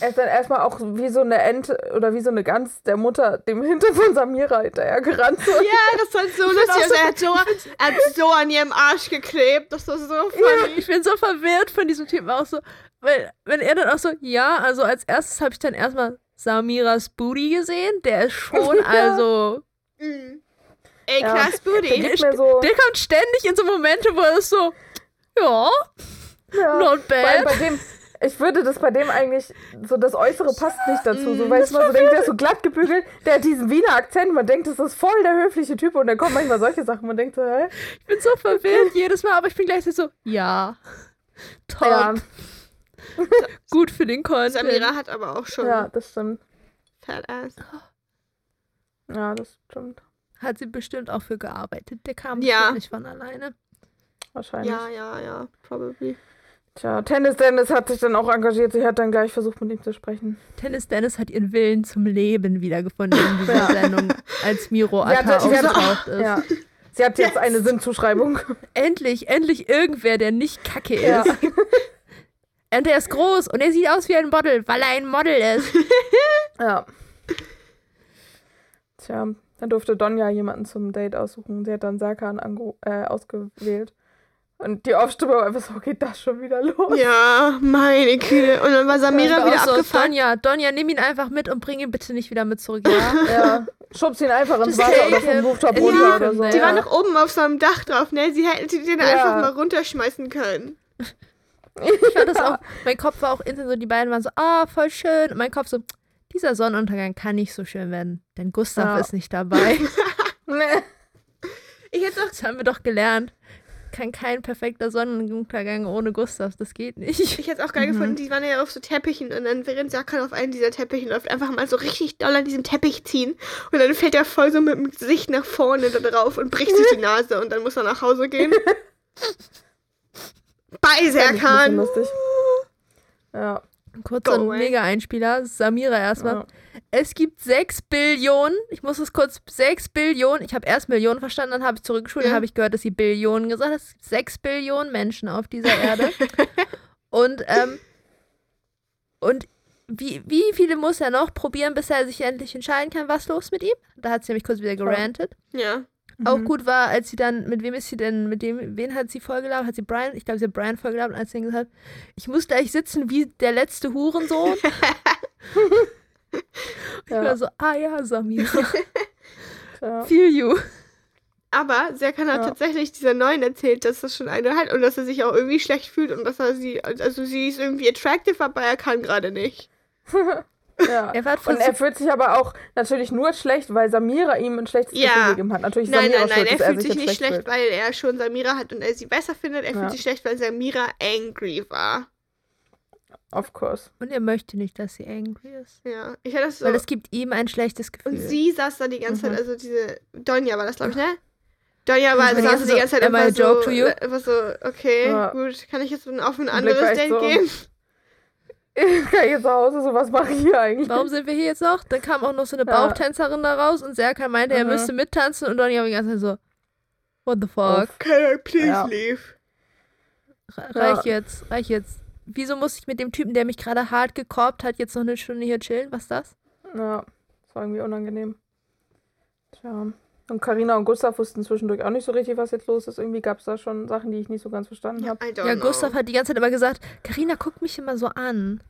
Er ist dann erstmal auch wie so eine Ente oder wie so eine Gans der Mutter dem Hinter von Samira hinterher gerannt. Ja, das war so lustig. Also er, hat so, er hat so an ihrem Arsch geklebt. Das war so funny. Ja, ich bin so verwirrt von diesem Typen auch so. Weil, wenn er dann auch so, ja, also als erstes habe ich dann erstmal Samiras Booty gesehen. Der ist schon, also. Mhm. Ey, ja. krass Booty. Der, so der, kommt ständig in so Momente, wo er ist so, ja, ja. not bad. bei dem, ich würde das bei dem eigentlich, so das Äußere passt nicht dazu. So, weil man so denkt, der ist so glatt gebügelt, der hat diesen Wiener Akzent, man denkt, das ist voll der höfliche Typ und dann kommen manchmal solche Sachen, man denkt so, hä? Ich bin so verwirrt jedes Mal, aber ich bin gleichzeitig so, ja, top. Ja. Gut für den Content. Samira hat aber auch schon. Ja, das stimmt. Fat ass. Ja, das stimmt. Hat sie bestimmt auch für gearbeitet. Der kam ja. nicht von alleine. Wahrscheinlich. Ja, ja, ja, probably. Tja, Tennis Dennis hat sich dann auch engagiert. Sie hat dann gleich versucht, mit ihm zu sprechen. Tennis Dennis hat ihren Willen zum Leben wiedergefunden in dieser ja. Sendung, als Miro Atta aufgetaucht ist. Ja. Sie hat jetzt yes. eine Sinnzuschreibung. Endlich, endlich irgendwer, der nicht kacke ist. Ja. Und er ist groß und er sieht aus wie ein Model, weil er ein Model ist. ja. Tja, dann durfte Donja jemanden zum Date aussuchen. Sie hat dann Serkan äh, ausgewählt. Und die Aufstimme war einfach so, geht das schon wieder los? Ja, meine Kühe. Und dann war Samira ja, wieder so, abgefahren. Donja, Donja, nimm ihn einfach mit und bring ihn bitte nicht wieder mit zurück, ja? ja. Schubst ihn einfach ins Wasser oder vom Rooftop runter ja, oder so. Die ja. war noch oben auf so einem Dach drauf, ne? Sie hätte den ja. einfach mal runterschmeißen können. Ich fand das auch, mein Kopf war auch instant so, die beiden waren so, ah, oh, voll schön. Und mein Kopf so, dieser Sonnenuntergang kann nicht so schön werden, denn Gustav ja. ist nicht dabei. ich hätte doch, das haben wir doch gelernt. Kann kein perfekter Sonnenuntergang ohne Gustav, das geht nicht. Ich hätte es auch geil mhm. gefunden, die waren ja auf so Teppichen und dann während Sakan auf einen dieser Teppichen läuft, einfach mal so richtig doll an diesem Teppich ziehen und dann fällt er voll so mit dem Gesicht nach vorne da drauf und bricht sich die Nase und dann muss er nach Hause gehen. Bei Serkan. Lustig. Ja. Kurzer Mega-Einspieler. Samira erstmal. Ja. Es gibt 6 Billionen, ich muss es kurz, 6 Billionen, ich habe erst Millionen verstanden, dann habe ich zurückgeschult, ja. dann habe ich gehört, dass sie Billionen gesagt hat. Es gibt 6 Billionen Menschen auf dieser Erde. und, ähm, und wie, wie viele muss er noch probieren, bis er sich endlich entscheiden kann, was los mit ihm? Da hat sie nämlich kurz wieder gerantet. Ja. Auch mhm. gut war, als sie dann, mit wem ist sie denn, mit dem, wen hat sie vollgelabert? Hat sie Brian, ich glaube, sie hat Brian vollgelabert, als sie gesagt hat, ich muss gleich sitzen wie der letzte Hurensohn. ich war so, ah ja, Samira. ja. Feel you. Aber Serkan hat ja. tatsächlich dieser Neuen erzählt, dass das schon eine hat und dass er sich auch irgendwie schlecht fühlt und dass er sie, also sie ist irgendwie attractive, aber er kann gerade nicht. Ja. Er und er fühlt sich aber auch natürlich nur schlecht, weil Samira ihm ein schlechtes ja. Gefühl gegeben hat. Natürlich nein, Samira nein, nein, er, er fühlt sich nicht schlecht, fühlt. weil er schon Samira hat und er sie besser findet. Er ja. fühlt sich schlecht, weil Samira angry war. Of course. Und er möchte nicht, dass sie angry ist. Ja, ich hatte das so. Weil es gibt ihm ein schlechtes Gefühl. Und sie saß da die ganze Mhm. Zeit, also diese Donja war das, glaube ich, ne? Donja war, Das war die saß ganze die ganze Zeit so, am I einfach a joke so, to you? einfach so, okay, Ja. gut, kann ich jetzt auf ein anderes war Date so. gehen? Ich kann jetzt zu Hause, so was mache ich hier eigentlich? Warum sind wir hier jetzt noch? Dann kam auch noch so eine Ja. Bauchtänzerin da raus und Serkan meinte, er Mhm. müsste mittanzen und Donny war die ganze Zeit so, what the fuck? Can I please Ja. leave? Re- Ja. Reich jetzt, reich jetzt. Wieso muss ich mit dem Typen, der mich gerade hart gekorbt hat, jetzt noch eine Stunde hier chillen? Was ist das? Ja, das war irgendwie unangenehm. Tja. Und Karina und Gustav wussten zwischendurch auch nicht so richtig, was jetzt los ist. Irgendwie gab es da schon Sachen, die ich nicht so ganz verstanden habe. Ja, know. Gustav hat die ganze Zeit immer gesagt, Karina guckt mich immer so an.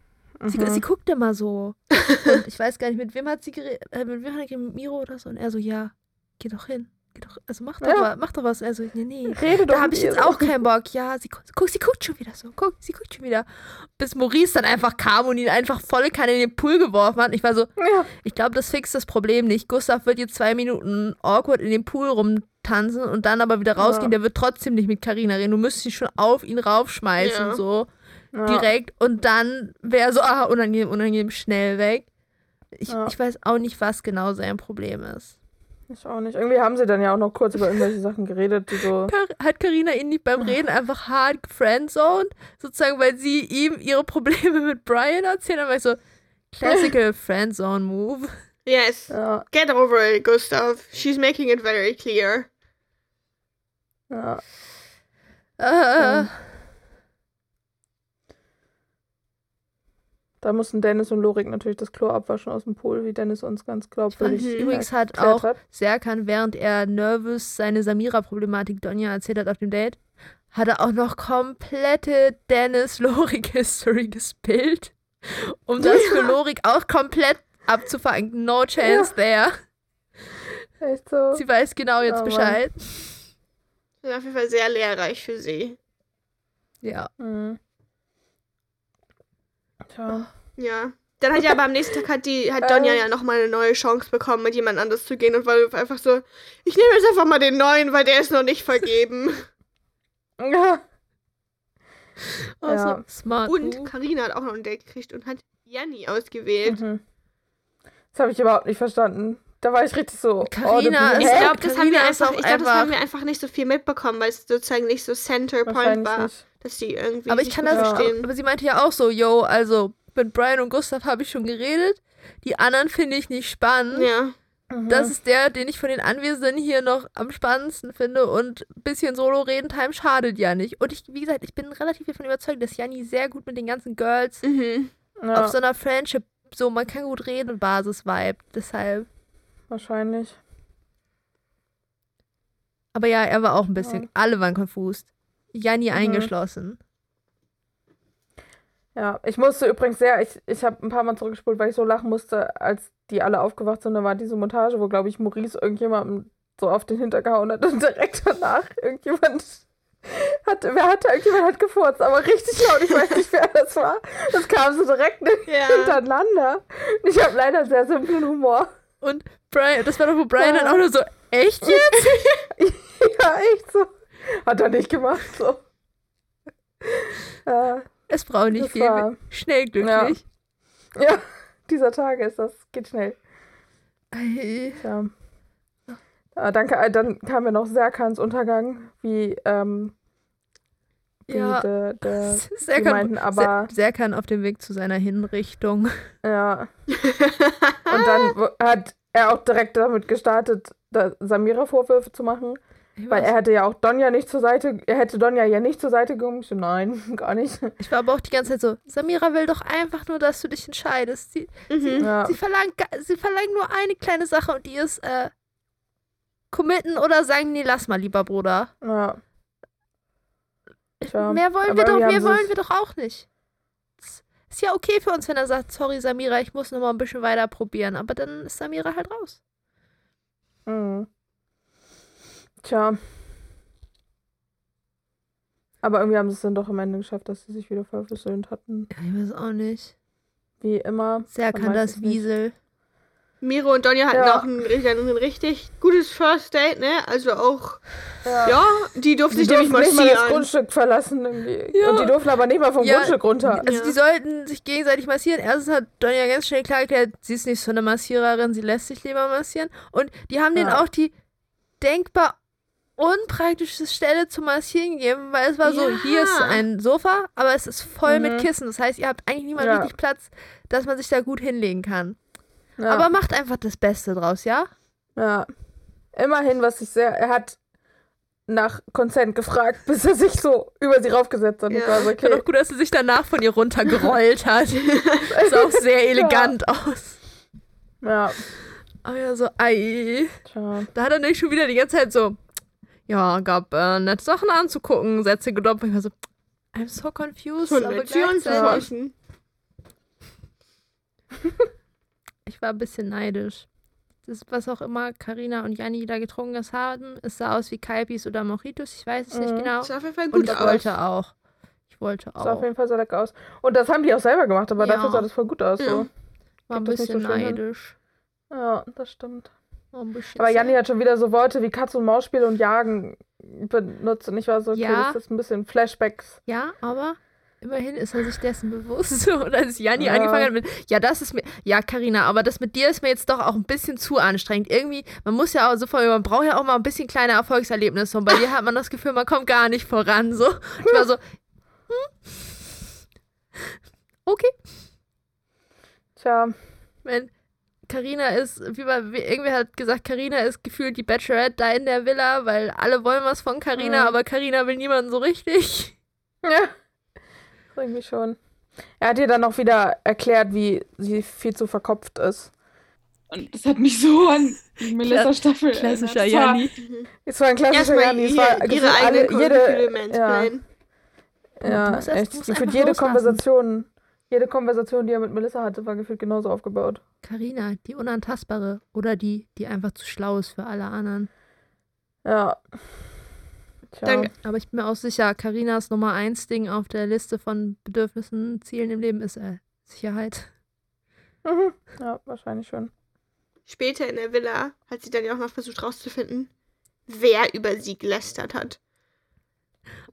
Sie, Mhm. sie guckt immer so. Und ich weiß gar nicht, mit wem hat sie geredet, äh, mit wem hat er geredet, mit Miro oder so? Und er so, ja, geh doch hin. Doch, also mach doch, Ja. wa- mach doch was. Er so, nee, nee. Rede Da habe ich jetzt auch keinen Bock. Ja, sie guck, sie guckt schon wieder so. Guck, sie guckt schon wieder. Bis Maurice dann einfach kam und ihn einfach volle Kanne in den Pool geworfen hat. Ich war so, Ja. ich glaube, das fixt das Problem nicht. Gustav wird jetzt zwei Minuten awkward in den Pool rumtanzen und dann aber wieder rausgehen. Ja. Der wird trotzdem nicht mit Karina reden. Du müsstest dich schon auf ihn raufschmeißen, so direkt. Und dann wäre so, ah, unangenehm, unangenehm, schnell weg. Ich, ich weiß auch nicht, was genau sein Problem ist. Ich auch nicht. Irgendwie haben sie dann ja auch noch kurz über irgendwelche Sachen geredet, die so. Kar hat Karina ihn nicht beim Reden einfach hart gefriendzoned, sozusagen, weil sie ihm ihre Probleme mit Brian erzählt. Dann war ich so, classical Friendzone Move. Yes. Ja, Get over it, Gustav. She's making it very clear. ja. Äh, Da mussten Dennis und Lorik natürlich das Klo abwaschen aus dem Pool, wie Dennis uns ganz glaubwürdig Mhm. Übrigens hat auch hat. Serkan, während er nervös seine Samira-Problematik Donja erzählt hat auf dem Date, hat er auch noch komplette Dennis-Lorik-History gespillt, um das für Lorik auch komplett abzufangen. No chance there. Echt so. Sie weiß genau jetzt Oh. Bescheid. Das ist auf jeden Fall sehr lehrreich für sie. Ja. Mhm. Tja. Ja. Dann hat ja aber am nächsten Tag hat die hat Donja Äh. ja nochmal eine neue Chance bekommen, mit jemand anders zu gehen und war einfach so, ich nehme jetzt einfach mal den neuen, weil der ist noch nicht vergeben. Ja. Also, Ja. smart. und. Karina hat auch noch ein Date gekriegt und hat Janni ausgewählt. Mhm. Das habe ich überhaupt nicht verstanden. Da war ich richtig so. Carina ist- Ich glaube, das, haben wir einfach, ich glaub, das haben wir einfach nicht so viel mitbekommen, weil es sozusagen nicht so Center Point war, nicht. dass die irgendwie Aber ich kann das verstehen. Aber sie meinte ja auch so, yo, also mit Brian und Gustav habe ich schon geredet. Die anderen finde ich nicht spannend. Ja. Mhm. Das ist der, den ich von den Anwesenden hier noch am spannendsten finde. Und ein bisschen Solo-Reden-Time schadet ja nicht. Und ich, wie gesagt, ich bin relativ davon überzeugt, dass Janni sehr gut mit den ganzen Girls Mhm. ja, auf so einer Friendship, so man kann gut reden, Basis vibe. Deshalb. wahrscheinlich. Aber ja, er war auch ein bisschen, Ja. alle waren konfus. Janni Mhm. eingeschlossen. Ja, ich musste übrigens sehr, ich, ich habe ein paar Mal zurückgespult, weil ich so lachen musste, als die alle aufgewacht sind. Da war diese Montage, wo, glaube ich, Maurice irgendjemandem so auf den Hintergehauen hat und direkt danach irgendjemand hat, wer hatte, irgendjemand hat gefurzt, aber richtig laut, ich weiß nicht, wer das war. Das kam so direkt Ja. hintereinander. Und ich habe leider sehr simplen Humor. Und Brian, das war doch, wo Brian Ja. dann auch nur so, echt jetzt? Ja, echt so. Hat er nicht gemacht, so. Ja, Es braucht nicht das viel. war, Schnell glücklich. ja, dieser Tage ist das, geht schnell. Ei. Ja. Ah, danke, äh, dann kam ja noch Serkans Untergang, wie, ähm, wie Ja. der, die Serkan, meinten, aber, Serkan auf dem Weg zu seiner Hinrichtung. ja. Und dann hat er auch direkt damit gestartet, Samira Vorwürfe zu machen, weil er hätte ja auch Donja nicht zur Seite, er hätte Donja ja nicht zur Seite gegangen. Ich so, nein, gar nicht. ich war aber auch die ganze Zeit so, Samira will doch einfach nur, dass du dich entscheidest. Sie, Mhm. Ja, sie, verlangt, sie verlangt nur eine kleine Sache und die ist, äh, committen oder sagen, nee, lass mal, lieber Bruder. ja. Tja, mehr wollen aber wir doch, mehr wollen wir doch auch nicht. Es Ist ja okay für uns, wenn er sagt, sorry Samira, ich muss noch mal ein bisschen weiter probieren. Aber dann ist Samira halt raus. Mhm. Tja. Aber irgendwie haben sie es dann doch am Ende geschafft, dass sie sich wieder voll versöhnt hatten. Ja, ich weiß auch nicht. Wie immer. Man weiß das. Wiesel. Miro und Donja hatten ja. auch ein, ein, richtig gutes First Date, ne? Also auch, ja, ja die durften sich nämlich massieren. Nicht mal das Grundstück verlassen irgendwie. Ja. Und die durften aber nicht mal vom ja, Grundstück runter. Also die sollten sich gegenseitig massieren. Erstens hat Donja ganz schnell klar erklärt, sie ist nicht so eine Massiererin, sie lässt sich lieber massieren. Und die haben denen auch die denkbar unpraktische Stelle zum Massieren gegeben, weil es war so, hier ist ein Sofa, aber es ist voll mhm. mit Kissen. Das heißt, ihr habt eigentlich niemand richtig Platz, dass man sich da gut hinlegen kann. Ja. Aber macht einfach das Beste draus, ja? Ja. Immerhin, was ich sehr. Er hat nach Consent gefragt, bis er sich so über sie raufgesetzt hat. Ja. Ich war so, okay. auch gut, dass er sich danach von ihr runtergerollt hat. sah auch sehr elegant ja. aus. Ja. Aber ja, so, ei. Tja. Da hat er nämlich schon wieder die ganze Zeit so, ja, gab äh, nette Sachen anzugucken, Sätze gedoppt. Ich war so, I'm so confused. Von aber gleichzeitig. ich war ein bisschen neidisch. Das, was auch immer Karina und Janni da getrunken haben, es sah aus wie Kalbis oder Mojitos, ich weiß es mhm. nicht genau. Sah auf jeden Fall gut und ich aus. wollte auch. Ich wollte auch. Sah auf jeden Fall sehr lecker aus. Und das haben die auch selber gemacht, aber ja. dafür sah das voll gut aus. So. War ein bisschen so neidisch. Ja, das stimmt. Aber Janni hat schon wieder so Worte wie Katz- und Maus-Spiel und Jagen benutzt und ich war so, okay, ja. das ist ein bisschen Flashbacks. Ja, aber Immerhin ist er sich dessen bewusst. Und als Janni ja. angefangen hat mit, ja, das ist mir, ja, Karina, aber das mit dir ist mir jetzt doch auch ein bisschen zu anstrengend. Irgendwie, man muss ja auch so vor, man braucht ja auch mal ein bisschen kleine Erfolgserlebnisse. Und bei dir hat man das Gefühl, man kommt gar nicht voran. So. Ich war so, hm? Okay. Tja. Wenn Karina ist, wie man, wie, irgendwer hat gesagt, Karina ist gefühlt die Bachelorette da in der Villa, weil alle wollen was von Karina, mhm. aber Karina will niemanden so richtig. Ja. Irgendwie schon. Er hat ihr dann auch wieder erklärt, wie sie viel zu verkopft ist. Und das hat mich so an die Melissa-Staffel Klassischer Janni. Es war ein klassischer Janni. Es war ihre alle, jede, ja, ja echt. Gefühlt jede Konversation, jede Konversation, die er mit Melissa hatte, war gefühlt genauso aufgebaut. Karina, die Unantastbare. Oder die, die einfach zu schlau ist für alle anderen. Ja. Danke. Aber ich bin mir auch sicher, Karinas Nummer 1 Ding auf der Liste von Bedürfnissen, Zielen im Leben ist äh, Sicherheit. Mhm. Ja, wahrscheinlich schon. Später in der Villa hat sie dann ja auch noch versucht rauszufinden, wer über sie gelästert hat.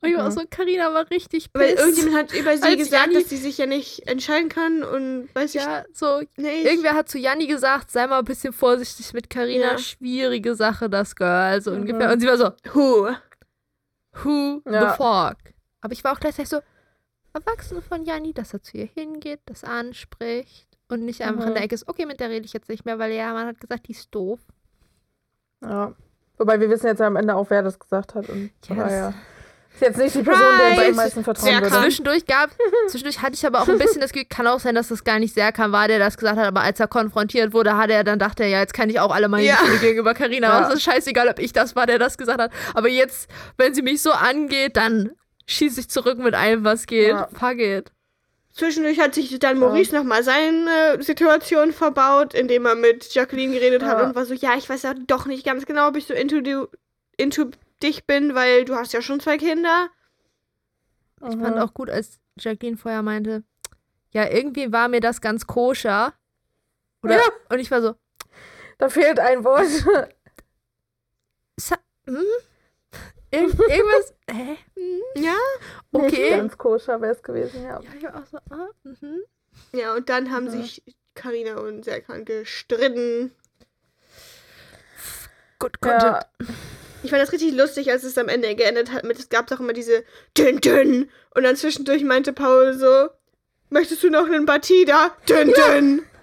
Und ich war so, Carina war richtig piss. Weil irgendjemand hat über sie gesagt, Janni, dass sie sich ja nicht entscheiden kann und weiß ja, ich. so, nee, irgendwer hat zu Janni gesagt, sei mal ein bisschen vorsichtig mit Carina, ja. schwierige Sache, das Girl, so mhm. ungefähr. Und sie war so, who? Who ja. the fuck? Aber ich war auch gleichzeitig so erwachsen von Janni, dass er zu ihr hingeht, das anspricht und nicht einfach mhm. in der Ecke ist, okay, mit der rede ich jetzt nicht mehr, weil ja, man hat gesagt, die ist doof. Ja. Wobei wir wissen jetzt am Ende auch, wer das gesagt hat. Und yes. ja. Ist jetzt nicht die Person, der bei am meisten vertrauen würde. Zwischendurch gab, zwischendurch hatte ich aber auch ein bisschen das Gefühl, kann auch sein, dass das gar nicht Serkan war, der das gesagt hat, aber als er konfrontiert wurde, hat er dann dachte er, ja, jetzt kann ich auch alle meine ja. Gefühle gegenüber Karina. Ja. Es ist scheißegal, ob ich das war, der das gesagt hat. Aber jetzt, wenn sie mich so angeht, dann schieße ich zurück mit allem, was geht. Ja. Fuck it. Zwischendurch hat sich dann Maurice ja. nochmal seine Situation verbaut, indem er mit Jacqueline geredet ja. hat und war so, ja, ich weiß ja doch nicht ganz genau, ob ich so into, into dich bin, weil du hast ja schon zwei Kinder. Ich fand auch gut, als Jacqueline vorher meinte, ja, irgendwie war mir das ganz koscher. Oder, ja. Und ich war so, da fehlt ein Wort. Sa hm? Ir irgendwas, hä? Hm? Ja? Okay. Nicht ganz koscher wäre es gewesen, ja. Ja, ich war auch so, ah, mhm. Ja, und dann haben ja. sich Karina und Serkan gestritten. Gut Content. Ja. Ich fand das richtig lustig, als es am Ende geendet hat mit, es gab doch immer diese Dünn, dünn. Und dann zwischendurch meinte Paul so, möchtest du noch einen Batida? Dünn, dünn.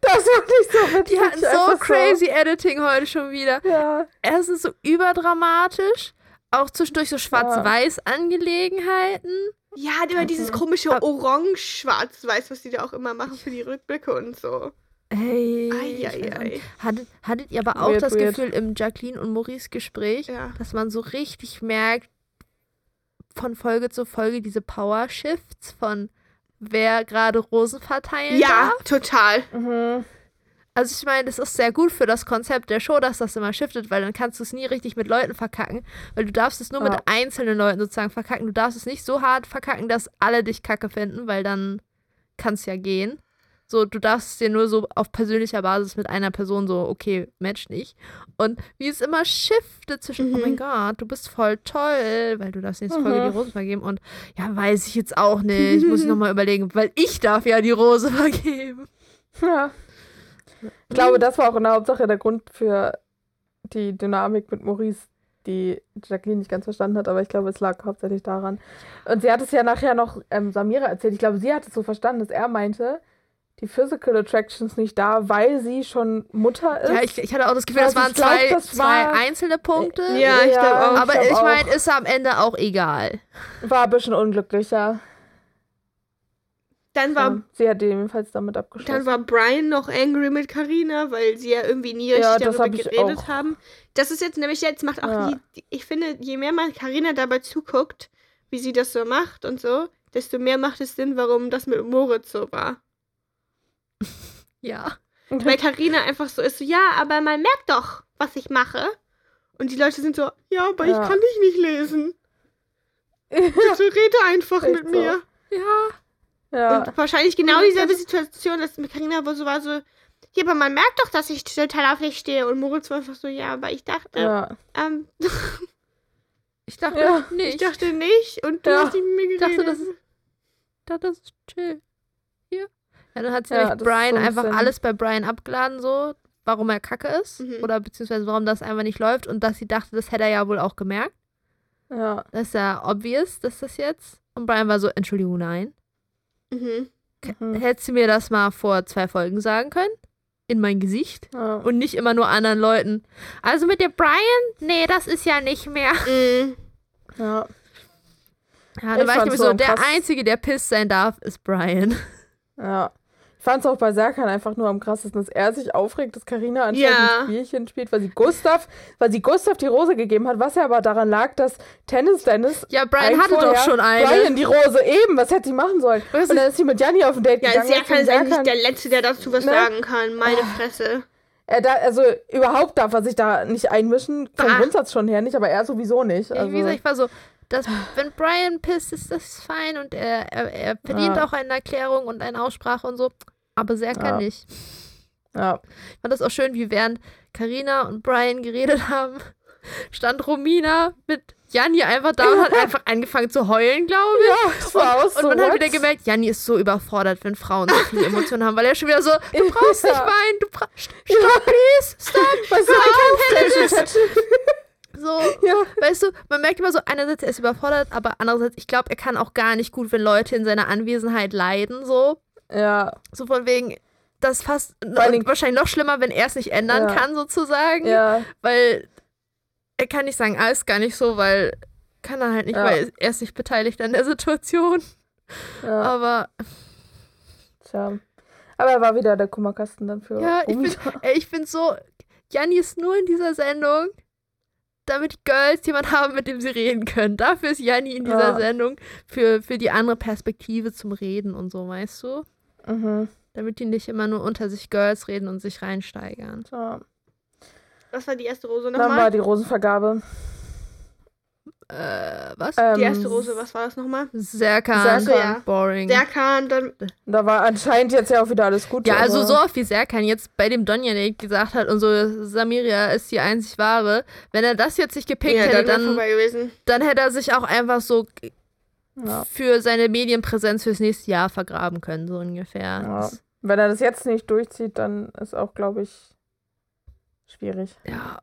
Das war nicht so witzig. Die hatten so crazy so. Editing heute schon wieder. Ja. Erstens so überdramatisch, auch zwischendurch so Schwarz-Weiß-Angelegenheiten. Ja, immer dieses komische Orange-Schwarz-Weiß, was die da auch immer machen für die Rückblicke und so. Hey, ei. Hattet, hattet ihr aber auch weird, das weird. Gefühl im Jacqueline und Maurice Gespräch, ja. dass man so richtig merkt, von Folge zu Folge diese Power Shifts von wer gerade Rosen verteilen Ja, darf? total. Mhm. Also ich meine, das ist sehr gut für das Konzept der Show, dass das immer shiftet, weil dann kannst du es nie richtig mit Leuten verkacken, weil du darfst es nur ja. mit einzelnen Leuten sozusagen verkacken. Du darfst es nicht so hart verkacken, dass alle dich kacke finden, weil dann kann es ja gehen. So, du darfst dir nur so auf persönlicher Basis mit einer Person so, okay, match nicht. Und wie es immer shiftet zwischen, mhm. oh mein mhm. Gott, du bist voll toll, weil du darfst nächste Folge die. Rose vergeben. Und ja, weiß ich jetzt auch nicht. Muss ich nochmal überlegen, weil ich darf ja die Rose vergeben. Ja. Ich glaube, das war auch in der Hauptsache der Grund für die Dynamik mit Maurice, die Jacqueline nicht ganz verstanden hat, aber ich glaube, es lag hauptsächlich daran. Und sie hat es ja nachher noch ähm, Samira erzählt. Ich glaube, sie hat es so verstanden, dass er meinte, die Physical Attractions nicht da, weil sie schon Mutter ist. Ja, ich, ich hatte auch das Gefühl, das waren glaub, zwei, das zwei einzelne Punkte. Ja, ich glaube auch. Aber ich, ich meine, ist am Ende auch egal. War ein bisschen unglücklicher. Dann war. Ja, sie hat jedenfalls damit abgeschlossen. Dann war Brian noch angry mit Karina, weil sie ja irgendwie nie richtig ja, darüber hab geredet auch. haben. Das ist jetzt nämlich jetzt macht auch ja. die, ich finde, je mehr man Karina dabei zuguckt, wie sie das so macht und so, desto mehr macht es Sinn, warum das mit Moritz so war. Ja. Weil Karina einfach so ist, so, ja, aber man merkt doch, was ich mache. Und die Leute sind so, ja, aber ja. ich kann dich nicht lesen. Bitte rede einfach Echt mit mir. Ja. ja. Und wahrscheinlich genau dieselbe Situation, dass mit Karina wo so war so, ja, aber man merkt doch, dass ich total auf dich stehe. Und Moritz war einfach so, ja, aber ich dachte, ja. ähm, ich dachte ja. nicht. Ich dachte nicht und du ja. hast mit mir geredet. Ich dachte, das ist, dachte, das ist chill. Ja, dann hat sie ja, Brian einfach Sinn. alles bei Brian abgeladen, so, warum er kacke ist. Mhm. Oder beziehungsweise warum das einfach nicht läuft. Und dass sie dachte, das hätte er ja wohl auch gemerkt. Ja. Das ist ja obvious, dass das jetzt. Und Brian war so, Entschuldigung, nein. Mhm. Mhm. Hättest du mir das mal vor zwei Folgen sagen können? In mein Gesicht? Ja. Und nicht immer nur anderen Leuten. Also mit dem Brian? Nee, das ist ja nicht mehr. Mhm. Ja. Ja, da war ich nämlich so, der Einzige, der piss sein darf, ist Brian. Ja fand es auch bei Serkan einfach nur am krassesten, dass er sich aufregt, dass Karina anscheinend ja. ein Spielchen spielt, weil sie Gustav, weil sie Gustav die Rose gegeben hat, was ja aber daran lag, dass Tennis Dennis Ja, Brian hatte doch schon eine. Brian die Rose eben, was hätte sie machen sollen? Was und dann ist sie mit Janni auf dem Date ja, gegangen. Ja, Serkan ist eigentlich der Letzte, der dazu was ne? sagen kann. Meine oh. Fresse. Er da, also überhaupt darf er sich da nicht einmischen, vom ah. Grundsatz schon her nicht, aber er sowieso nicht. Also. wie gesagt, ich war so, dass, wenn Brian pisst, ist das fein und er, er, er verdient ja. auch eine Erklärung und eine Aussprache und so aber sehr kann ja. Ja. Ich fand das auch schön, wie während Karina und Brian geredet haben, stand Romina mit Janni einfach da und hat einfach angefangen zu heulen, glaube ich. Ja, das war und, auch so und man hat wieder gemerkt, Janni ist so überfordert, wenn Frauen so viele Emotionen haben, weil er schon wieder so, du brauchst nicht weinen, du brauchst, stop, please, stop, was can't So, ja. weißt du, man merkt immer so, einerseits er ist überfordert, aber andererseits, ich glaube, er kann auch gar nicht gut, wenn Leute in seiner Anwesenheit leiden, so. Ja. So von wegen, das ist fast wahrscheinlich noch schlimmer, wenn er es nicht ändern ja. kann, sozusagen. Ja. Weil er kann nicht sagen, alles gar nicht so, weil kann er halt nicht, ja. weil er ist nicht beteiligt an der Situation. Ja. Aber. Tja. Aber er war wieder der Kummerkasten dann für. Ja, ich finde ich find so, Janni ist nur in dieser Sendung, damit die Girls jemand haben, mit dem sie reden können. Dafür ist Janni in dieser ja. Sendung für, für die andere Perspektive zum Reden und so, weißt du? Mhm. Damit die nicht immer nur unter sich Girls reden und sich reinsteigern. Ja. Was war die erste Rose nochmal? Dann war die Rosenvergabe. Äh, was? Ähm, die erste Rose, was war das nochmal? Serkan. Serkan. Ja. Boring. Serkan, dann. Da war anscheinend jetzt ja auch wieder alles gut. Ja, also so oft wie Serkan jetzt bei dem Donjanik gesagt hat und so, Samiria ist die einzig wahre. Wenn er das jetzt nicht gepickt ja, hätte, dann, dann hätte er sich auch einfach so ja. für seine Medienpräsenz fürs nächste Jahr vergraben können, so ungefähr. Ja. Wenn er das jetzt nicht durchzieht, dann ist auch, glaube ich, schwierig. Ja,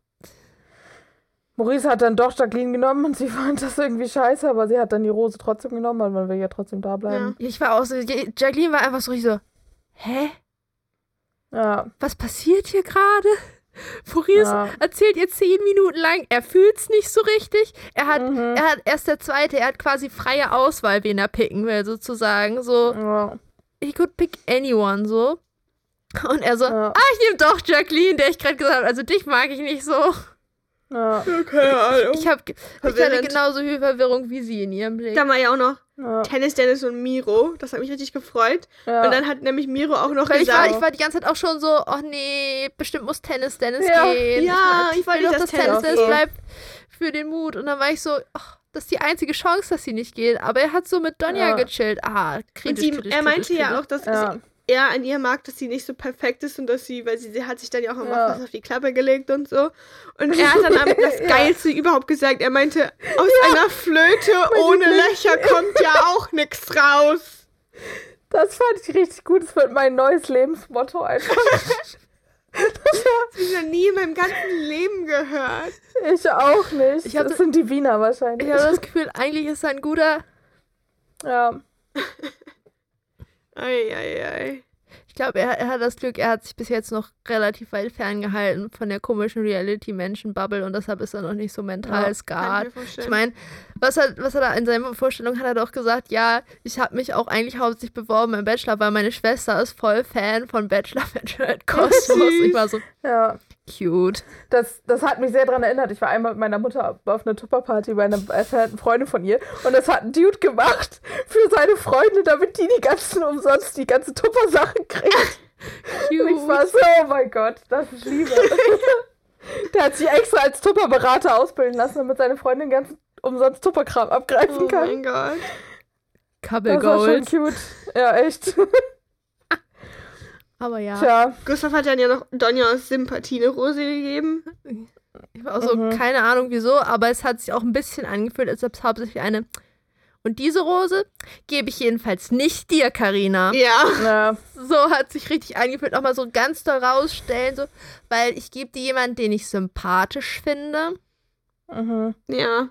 Maurice hat dann doch Jacqueline genommen und sie fand das irgendwie scheiße, aber sie hat dann die Rose trotzdem genommen, weil man will ja trotzdem da bleiben. Ja. Ich war auch so, Jacqueline war einfach so richtig so, hä? Ja. Was passiert hier gerade? Maurice ja. erzählt ihr zehn Minuten lang, er fühlt es nicht so richtig. Er hat, mhm. er hat erst der zweite, er hat quasi freie Auswahl, wen er picken will, sozusagen. So, ja. he could pick anyone, so. Und er so, ja. ah, ich nehme doch Jacqueline, der ich gerade gesagt habe, also dich mag ich nicht so. Ja. Keine Ahnung. Ich, hab, ich hatte genauso viel Verwirrung wie sie in ihrem Blick. Da war ja auch noch ja. Tennis Dennis und Miro. Das hat mich richtig gefreut. Ja. Und dann hat nämlich Miro auch noch Weil gesagt. Ich war, ich war die ganze Zeit auch schon so, oh nee, bestimmt muss Tennis Dennis ja. gehen. Ja, ich, ich wollte doch, dass Tennis Dennis bleibt für den Mut. Und dann war ich so, ach, das ist die einzige Chance, dass sie nicht geht. Aber er hat so mit Donja gechillt. Ah, kritisch, und sie, kritisch, Er meinte kritisch, ja auch, dass er an ihr mag, dass sie nicht so perfekt ist und dass sie, weil sie, sie hat sich dann ja auch immer ja. was auf die Klappe gelegt und so. Und er hat dann das Geilste ja. überhaupt gesagt. Er meinte, aus ja. einer Flöte ohne Löcher kommt ja auch nichts raus. Das fand ich richtig gut. Das wird mein neues Lebensmotto einfach. Das habe ich noch nie in meinem ganzen Leben gehört. Ich auch nicht. Ich hab, das sind die Wiener wahrscheinlich. Ich habe das Gefühl, eigentlich ist er ein guter. Ja. Eieiei. Ei, ei. Ich glaube, er, er, hat das Glück, er hat sich bis jetzt noch relativ weit ferngehalten von der komischen Reality-Menschen-Bubble und deshalb ist er noch nicht so mental ja, scarred. Ich meine, was, er, was er da in seiner Vorstellung hat er doch gesagt, ja, ich habe mich auch eigentlich hauptsächlich beworben im Bachelor, weil meine Schwester ist voll Fan von Bachelor Bachelorette Cosmos. ich war so, ja. Cute. Das, das hat mich sehr daran erinnert. Ich war einmal mit meiner Mutter auf einer Tupperparty bei einer entfernten Freundin von ihr und das hat ein Dude gemacht für seine Freunde, damit die die ganzen umsonst die ganze Tupper-Sachen kriegt. Cute. Und ich war so, oh mein Gott, das ist Liebe. Der hat sich extra als Tupper-Berater ausbilden lassen, damit seine Freundin ganz umsonst Tupperkram abgreifen kann. Oh mein Gott. Couple das war schon cute. Ja, echt. Aber ja. Tja. Gustav hat dann ja noch Donja aus Sympathie eine Rose gegeben. Ich war auch so, mhm. keine Ahnung wieso, aber es hat sich auch ein bisschen angefühlt, als ob es hauptsächlich eine. Und diese Rose gebe ich jedenfalls nicht dir, Karina. Ja. ja. So hat sich richtig angefühlt, auch mal so ganz da rausstellen, so, weil ich gebe dir jemanden, den ich sympathisch finde. Mhm. Ja.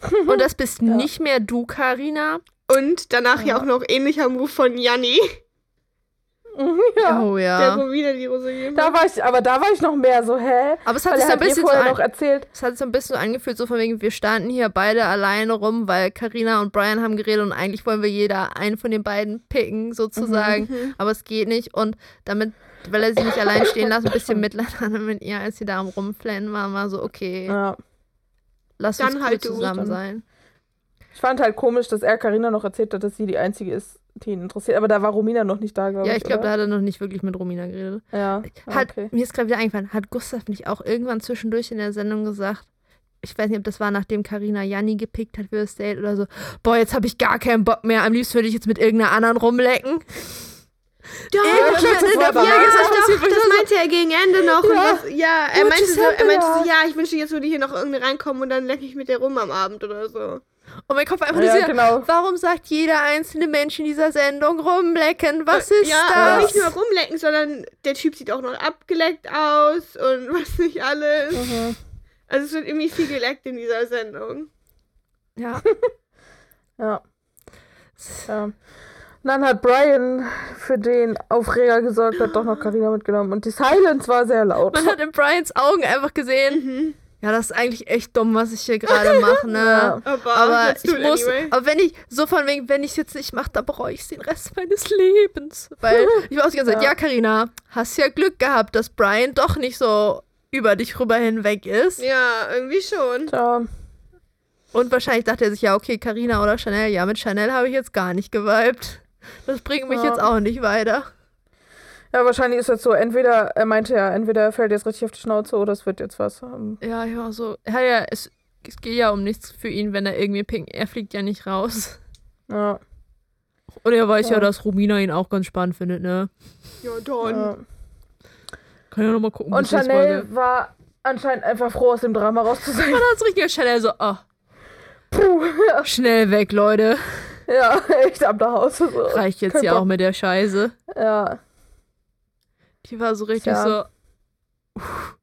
Und das bist ja. nicht mehr du, Karina. Und danach ja. ja auch noch ähnlicher Move von Janni. Ja. Oh ja. Der wo wieder die Rose gegeben da war ich, aber da war ich noch mehr so, hä? Aber es hat sich so ein bisschen so an, noch erzählt. Es hat sich so ein bisschen so angefühlt, so von wegen, wir standen hier beide alleine rum, weil Karina und Brian haben geredet und eigentlich wollen wir jeder einen von den beiden picken, sozusagen. Mhm. mhm. Aber es geht nicht. Und damit, weil er sie nicht allein stehen lässt, ein bisschen Mitleid hatte mit ihr, als sie da am Rumflennen war, war so, okay. Ja. Lass Dann uns halt zusammen sein. Ich fand halt komisch, dass er Karina noch erzählt hat, dass sie die einzige ist, die ihn interessiert. Aber da war Romina noch nicht da, glaube ich. Ja, ich glaube, da hat er noch nicht wirklich mit Romina geredet. Ja. Hat, okay. Mir ist gerade wieder eingefallen, hat Gustav nicht auch irgendwann zwischendurch in der Sendung gesagt, ich weiß nicht, ob das war, nachdem Karina Janni gepickt hat für das Date oder so, boah, jetzt habe ich gar keinen Bock mehr, am liebsten würde ich jetzt mit irgendeiner anderen rumlecken. Doch, ja, das, das, das, das, doch, das meinte er gegen Ende noch. Ja, das, ja er, meinte so, er meinte so, ja, ich wünsche, jetzt würde hier noch irgendeine reinkommen und dann lecke ich mit der rum am Abend oder so. Und mein Kopf einfach ja, nur genau. warum sagt jeder einzelne Mensch in dieser Sendung rumlecken? Was ist ja, das? Ja, nicht nur rumlecken, sondern der Typ sieht auch noch abgeleckt aus und was nicht alles. Mhm. Also es wird irgendwie viel geleckt in dieser Sendung. Ja. ja. ja. Und dann hat Brian für den Aufreger gesorgt, hat doch noch Karina mitgenommen. Und die Silence war sehr laut. Man hat in Brians Augen einfach gesehen, mhm. Ja, das ist eigentlich echt dumm, was ich hier gerade mache, ne? ja. Aber, aber ich muss, anyway. aber wenn ich, so von wegen, wenn ich es jetzt nicht mache, dann bereue ich es den Rest meines Lebens. Weil ich war auch die ganze Zeit, ja, Karina, hast ja Glück gehabt, dass Brian doch nicht so über dich rüber hinweg ist. Ja, irgendwie schon. Ja. Und wahrscheinlich dachte er sich, ja, okay, Karina oder Chanel, ja, mit Chanel habe ich jetzt gar nicht geweibt. Das bringt mich ja. jetzt auch nicht weiter. Ja, wahrscheinlich ist das so, entweder, er meinte ja, entweder er fällt jetzt richtig auf die Schnauze oder es wird jetzt was. Ähm. Ja, ja, so. Ja, ja, es, es geht ja um nichts für ihn, wenn er irgendwie pink. Er fliegt ja nicht raus. Ja. Und er weiß ja, ja dass Romina ihn auch ganz spannend findet, ne? Ja, dann. Ja. Kann ja nochmal gucken. Und Chanel war anscheinend einfach froh, aus dem Drama raus zu sein. Man hat's richtig Chanel so, oh. Puh, ja. Schnell weg, Leute. Ja, echt ab nach Hause. So. Reicht jetzt ja auch mit der Scheiße. Ja. Die war so richtig ja. so. Uff.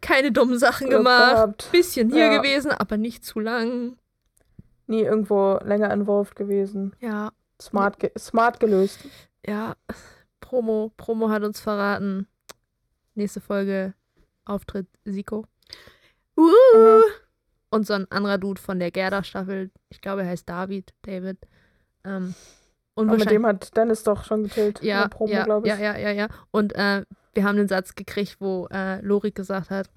Keine dummen Sachen gemacht. Gehabt. Bisschen hier ja. gewesen, aber nicht zu lang. Nie irgendwo länger involved gewesen. Ja. Smart, ge smart gelöst. Ja. Promo, Promo hat uns verraten. Nächste Folge Auftritt Siko. Uh. Mhm. Und so ein anderer Dude von der Gerda-Staffel. Ich glaube, er heißt David, David. Ähm, und mit dem hat Dennis doch schon getillt. Ja, Promo, ja, ja, ja, ja, ja. Und äh, wir haben den Satz gekriegt, wo äh, Lori gesagt hat,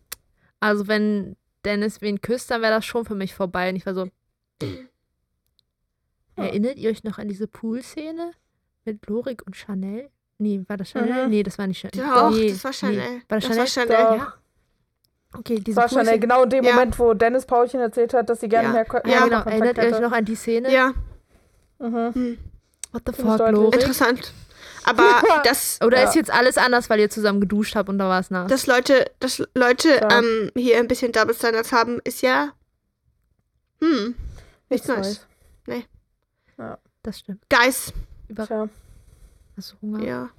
also wenn Dennis wen küsst, dann wäre das schon für mich vorbei. Und ich war so, erinnert ihr euch noch an diese Pool-Szene mit Lorik und Chanel? Nee, war das Chanel? Mhm. Nee, das war nicht Chanel. Doch, nee, das war Chanel. Nee. War das, das Chanel? War Chanel. Ja. Okay, diese das war Chanel, genau in dem ja. Moment, wo Dennis Paulchen erzählt hat, dass sie gerne ja. mehr Ja, genau. Erinnert ihr euch noch an die Szene? Ja. Mhm. Hm. What the fuck, Lori? Interessant. Aber ja. das. Oder ja. ist jetzt alles anders, weil ihr zusammen geduscht habt und da war es nass? Dass Leute, dass Leute ja. ähm, hier ein bisschen Double Standards haben, ist ja. Hm. Nichts Neues. Nee. Ja, das stimmt. Guys. Über Tja. Hast du Hunger? Ja.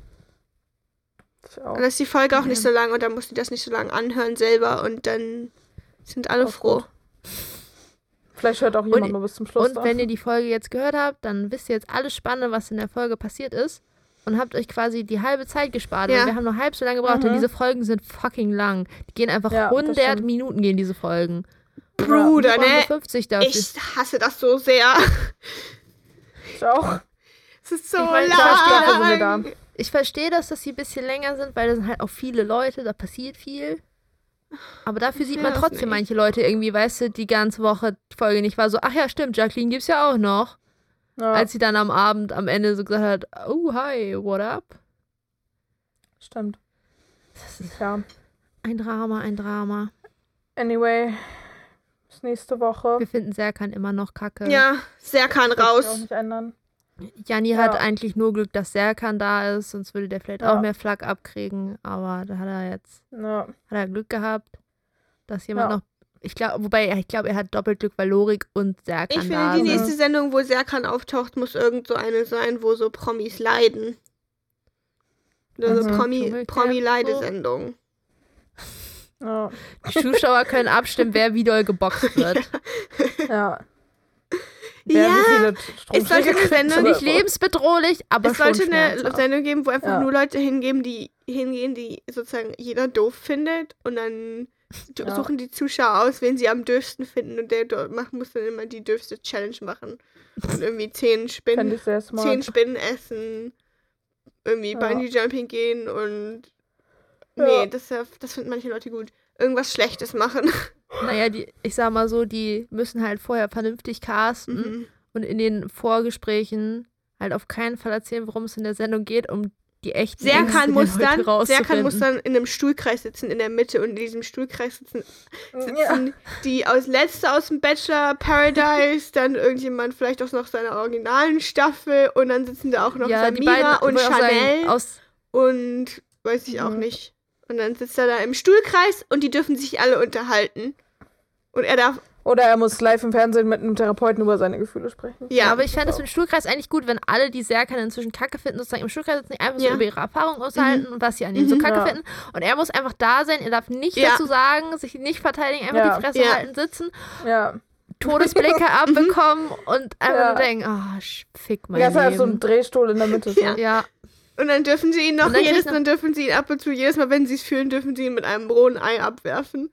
Und dann ist die Folge auch nicht so lang und dann musst du das nicht so lange anhören selber und dann sind alle auch froh. Gut. Vielleicht hört auch jemand und, mal bis zum Schluss. Und auf. wenn ihr die Folge jetzt gehört habt, dann wisst ihr jetzt alles Spannende, was in der Folge passiert ist. Und habt euch quasi die halbe Zeit gespart. Ja. wir haben nur halb so lange gebraucht. Mhm. Denn diese Folgen sind fucking lang. Die gehen einfach ja, 100 Minuten gehen diese Folgen. Bruder, ne? 50 dafür. Ich hasse das so sehr. Ich auch. Es ist so ich mein, lang. Ich, ich verstehe, dass das hier ein bisschen länger sind, weil da sind halt auch viele Leute, da passiert viel. Aber dafür sieht man trotzdem manche Leute irgendwie, weißt du, die ganze Woche die Folge nicht war so, ach ja, stimmt, Jacqueline gibt's ja auch noch. Ja. Als sie dann am Abend am Ende so gesagt hat, oh hi, what up? Stimmt. Das ist ja ein Drama, ein Drama. Anyway, bis nächste Woche. Wir finden Serkan immer noch kacke. Ja, Serkan raus. Auch nicht ändern. Janni ja. hat eigentlich nur Glück, dass Serkan da ist, sonst würde der vielleicht ja. auch mehr Flak abkriegen. Aber da hat er jetzt ja. hat er Glück gehabt, dass jemand noch. Ich glaube, wobei, ich glaube, er hat doppelt Glück, weil Lorik und Serkan Ich finde, die nächste Sendung, wo Serkan auftaucht, muss irgend so eine sein, wo so Promis leiden. Also mhm. Promi, Promi-Leidesendung. Ja. Die Zuschauer können abstimmen, wer wie doll geboxt wird. ja. Ja, es sollte eine Sendung nicht lebensbedrohlich, aber es sollte eine Sendung geben, wo einfach ja. nur Leute hingehen, die hingehen, die sozusagen jeder doof findet und dann ja. suchen die Zuschauer aus, wen sie am dürfsten finden und der dort macht, muss dann immer die dürfste Challenge machen und irgendwie zehn Spinnen, zehn Spinnen essen, irgendwie ja. Bungee Jumping gehen und nee, das, das finden manche Leute gut. Irgendwas Schlechtes machen. Naja, die, ich sag mal so, die müssen halt vorher vernünftig casten mhm. und in den Vorgesprächen halt auf keinen Fall erzählen, worum es in der Sendung geht, um die echten Serkan muss dann Serkan muss dann in einem Stuhlkreis sitzen in der Mitte und in diesem Stuhlkreis sitzen, sitzen ja. die aus letzte aus dem Bachelor Paradise, dann irgendjemand vielleicht auch noch seiner originalen Staffel und dann sitzen da auch noch ja, Samira und Chanel aus und weiß ich auch mhm. nicht. Und dann sitzt er da im Stuhlkreis und die dürfen sich alle unterhalten. Und er darf. Oder er muss live im Fernsehen mit einem Therapeuten über seine Gefühle sprechen. Ja, aber ich fände es im Stuhlkreis eigentlich gut, wenn alle, die Serkan inzwischen kacke finden, sozusagen im Stuhlkreis sitzen, einfach ja. so über ihre Erfahrungen aushalten mhm. und was sie an ihm mhm. so kacke ja. finden. Und er muss einfach da sein, er darf nicht ja. dazu sagen, sich nicht verteidigen, einfach die Fresse halten, sitzen. Ja. Todesblicke abbekommen und einfach denken, oh, fick mein ja, Leben. Ja, ist halt so ein Drehstuhl in der Mitte. So. Ja. Und dann dürfen sie ihn noch jedes Mal, dürfen sie ihn ab und zu, jedes Mal, wenn sie es fühlen, dürfen sie ihn mit einem rohen Ei abwerfen.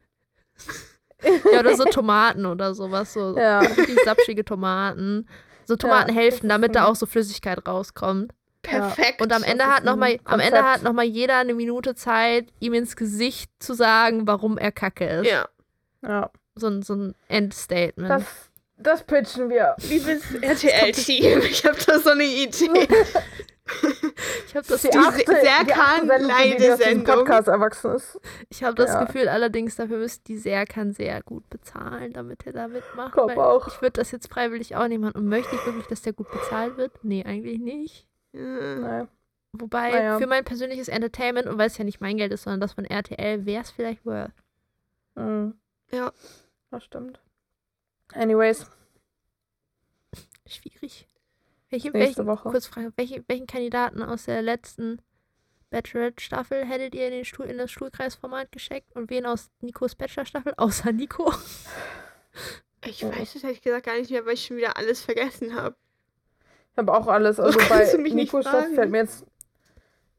Ja, oder so Tomaten oder sowas. So ja. die sapschige Tomaten. So Tomatenhälften, ja, damit da auch so Flüssigkeit rauskommt. Perfekt. Und am Ende hat noch mal, am Ende hat noch mal jeder eine Minute Zeit, ihm ins Gesicht zu sagen, warum er Kacke ist. Ja. Ja. So ein, so ein Endstatement. Das, das pitchen wir. Liebes RTL-Team, ich habe da so eine Idee. Ich habe das die achte, erwachsen ist. Ich habe das ja. Gefühl, allerdings dafür müsste die Serkan sehr gut bezahlen, damit er da mitmacht. Glaub auch. Ich würde das jetzt freiwillig auch nicht machen. Und möchte ich wirklich, dass der gut bezahlt wird? Nee, eigentlich nicht. Nee. Wobei, naja. für mein persönliches Entertainment, und weil es ja nicht mein Geld ist, sondern das von RTL, wäre es vielleicht worth. Mhm. Ja. Das stimmt. Anyways. Schwierig. Welche, Nächste welchen, Woche. Kurz Frage, welche, welchen Kandidaten aus der letzten Bachelorette-Staffel hättet ihr in, den Stuhl, in das Stuhlkreisformat geschickt und wen aus Nikos Bachelor-Staffel, außer Nico? Ich weiß es ehrlich gesagt gar nicht mehr, weil ich schon wieder alles vergessen habe. Ich habe auch alles. Also bei Nikos Staffel fällt mir jetzt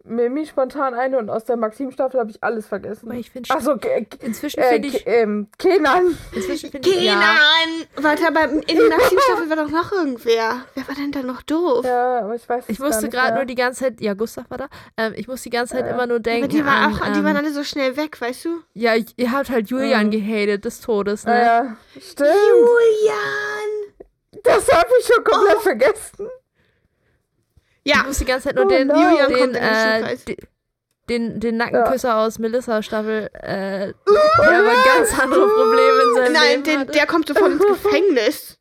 Mimi spontan eine und aus der Maxim-Staffel habe ich alles vergessen. Aber ich finde Achso, inzwischen finde ich. Ähm, Kenan. Inzwischen finde ich. Kenan! Ja. Warte, aber in der Maxim-Staffel war doch noch irgendwer. Wer war denn da noch doof? Ja, aber ich weiß Ich musste gerade nur die ganze Zeit. Ja, Gustav war da. Ähm, ich musste die ganze Zeit ja. immer nur denken. Aber die, war an, auch, ähm, die waren alle so schnell weg, weißt du? Ja, ihr habt halt Julian mhm. gehatet des Todes, ne? Ja, stimmt. Julian! Das habe ich schon komplett oh. vergessen. Ja. Ich muss die ganze Zeit nur oh, den, no. den, äh, den, den Nackenküsser ja. aus Melissa Staffel, äh, der aber ganz andere Probleme in seinem Nein, Leben den, der kommt sofort ins Gefängnis.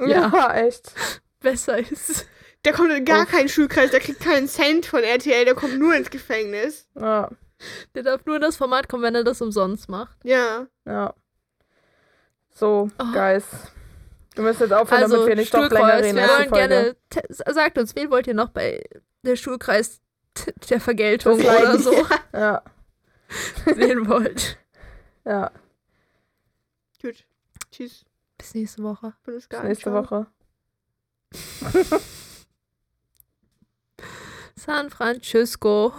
Ja, ja, echt. Besser ist. Der kommt in gar Uff. keinen Schulkreis, der kriegt keinen Cent von RTL, der kommt nur ins Gefängnis. Ja. Der darf nur in das Format kommen, wenn er das umsonst macht. Ja. Ja. So, oh. Guys. Wir müssen jetzt aufhören, also, damit wir nicht doch länger reden. Wir wollen gerne, sagt uns, wen wollt ihr noch bei der Schulkreis der Vergeltung oder so ja. sehen wollt. Ja. Gut. Tschüss. Bis nächste Woche. Bis, Bis nächste Woche. San Francisco.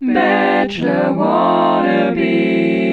Bachelor wannabe.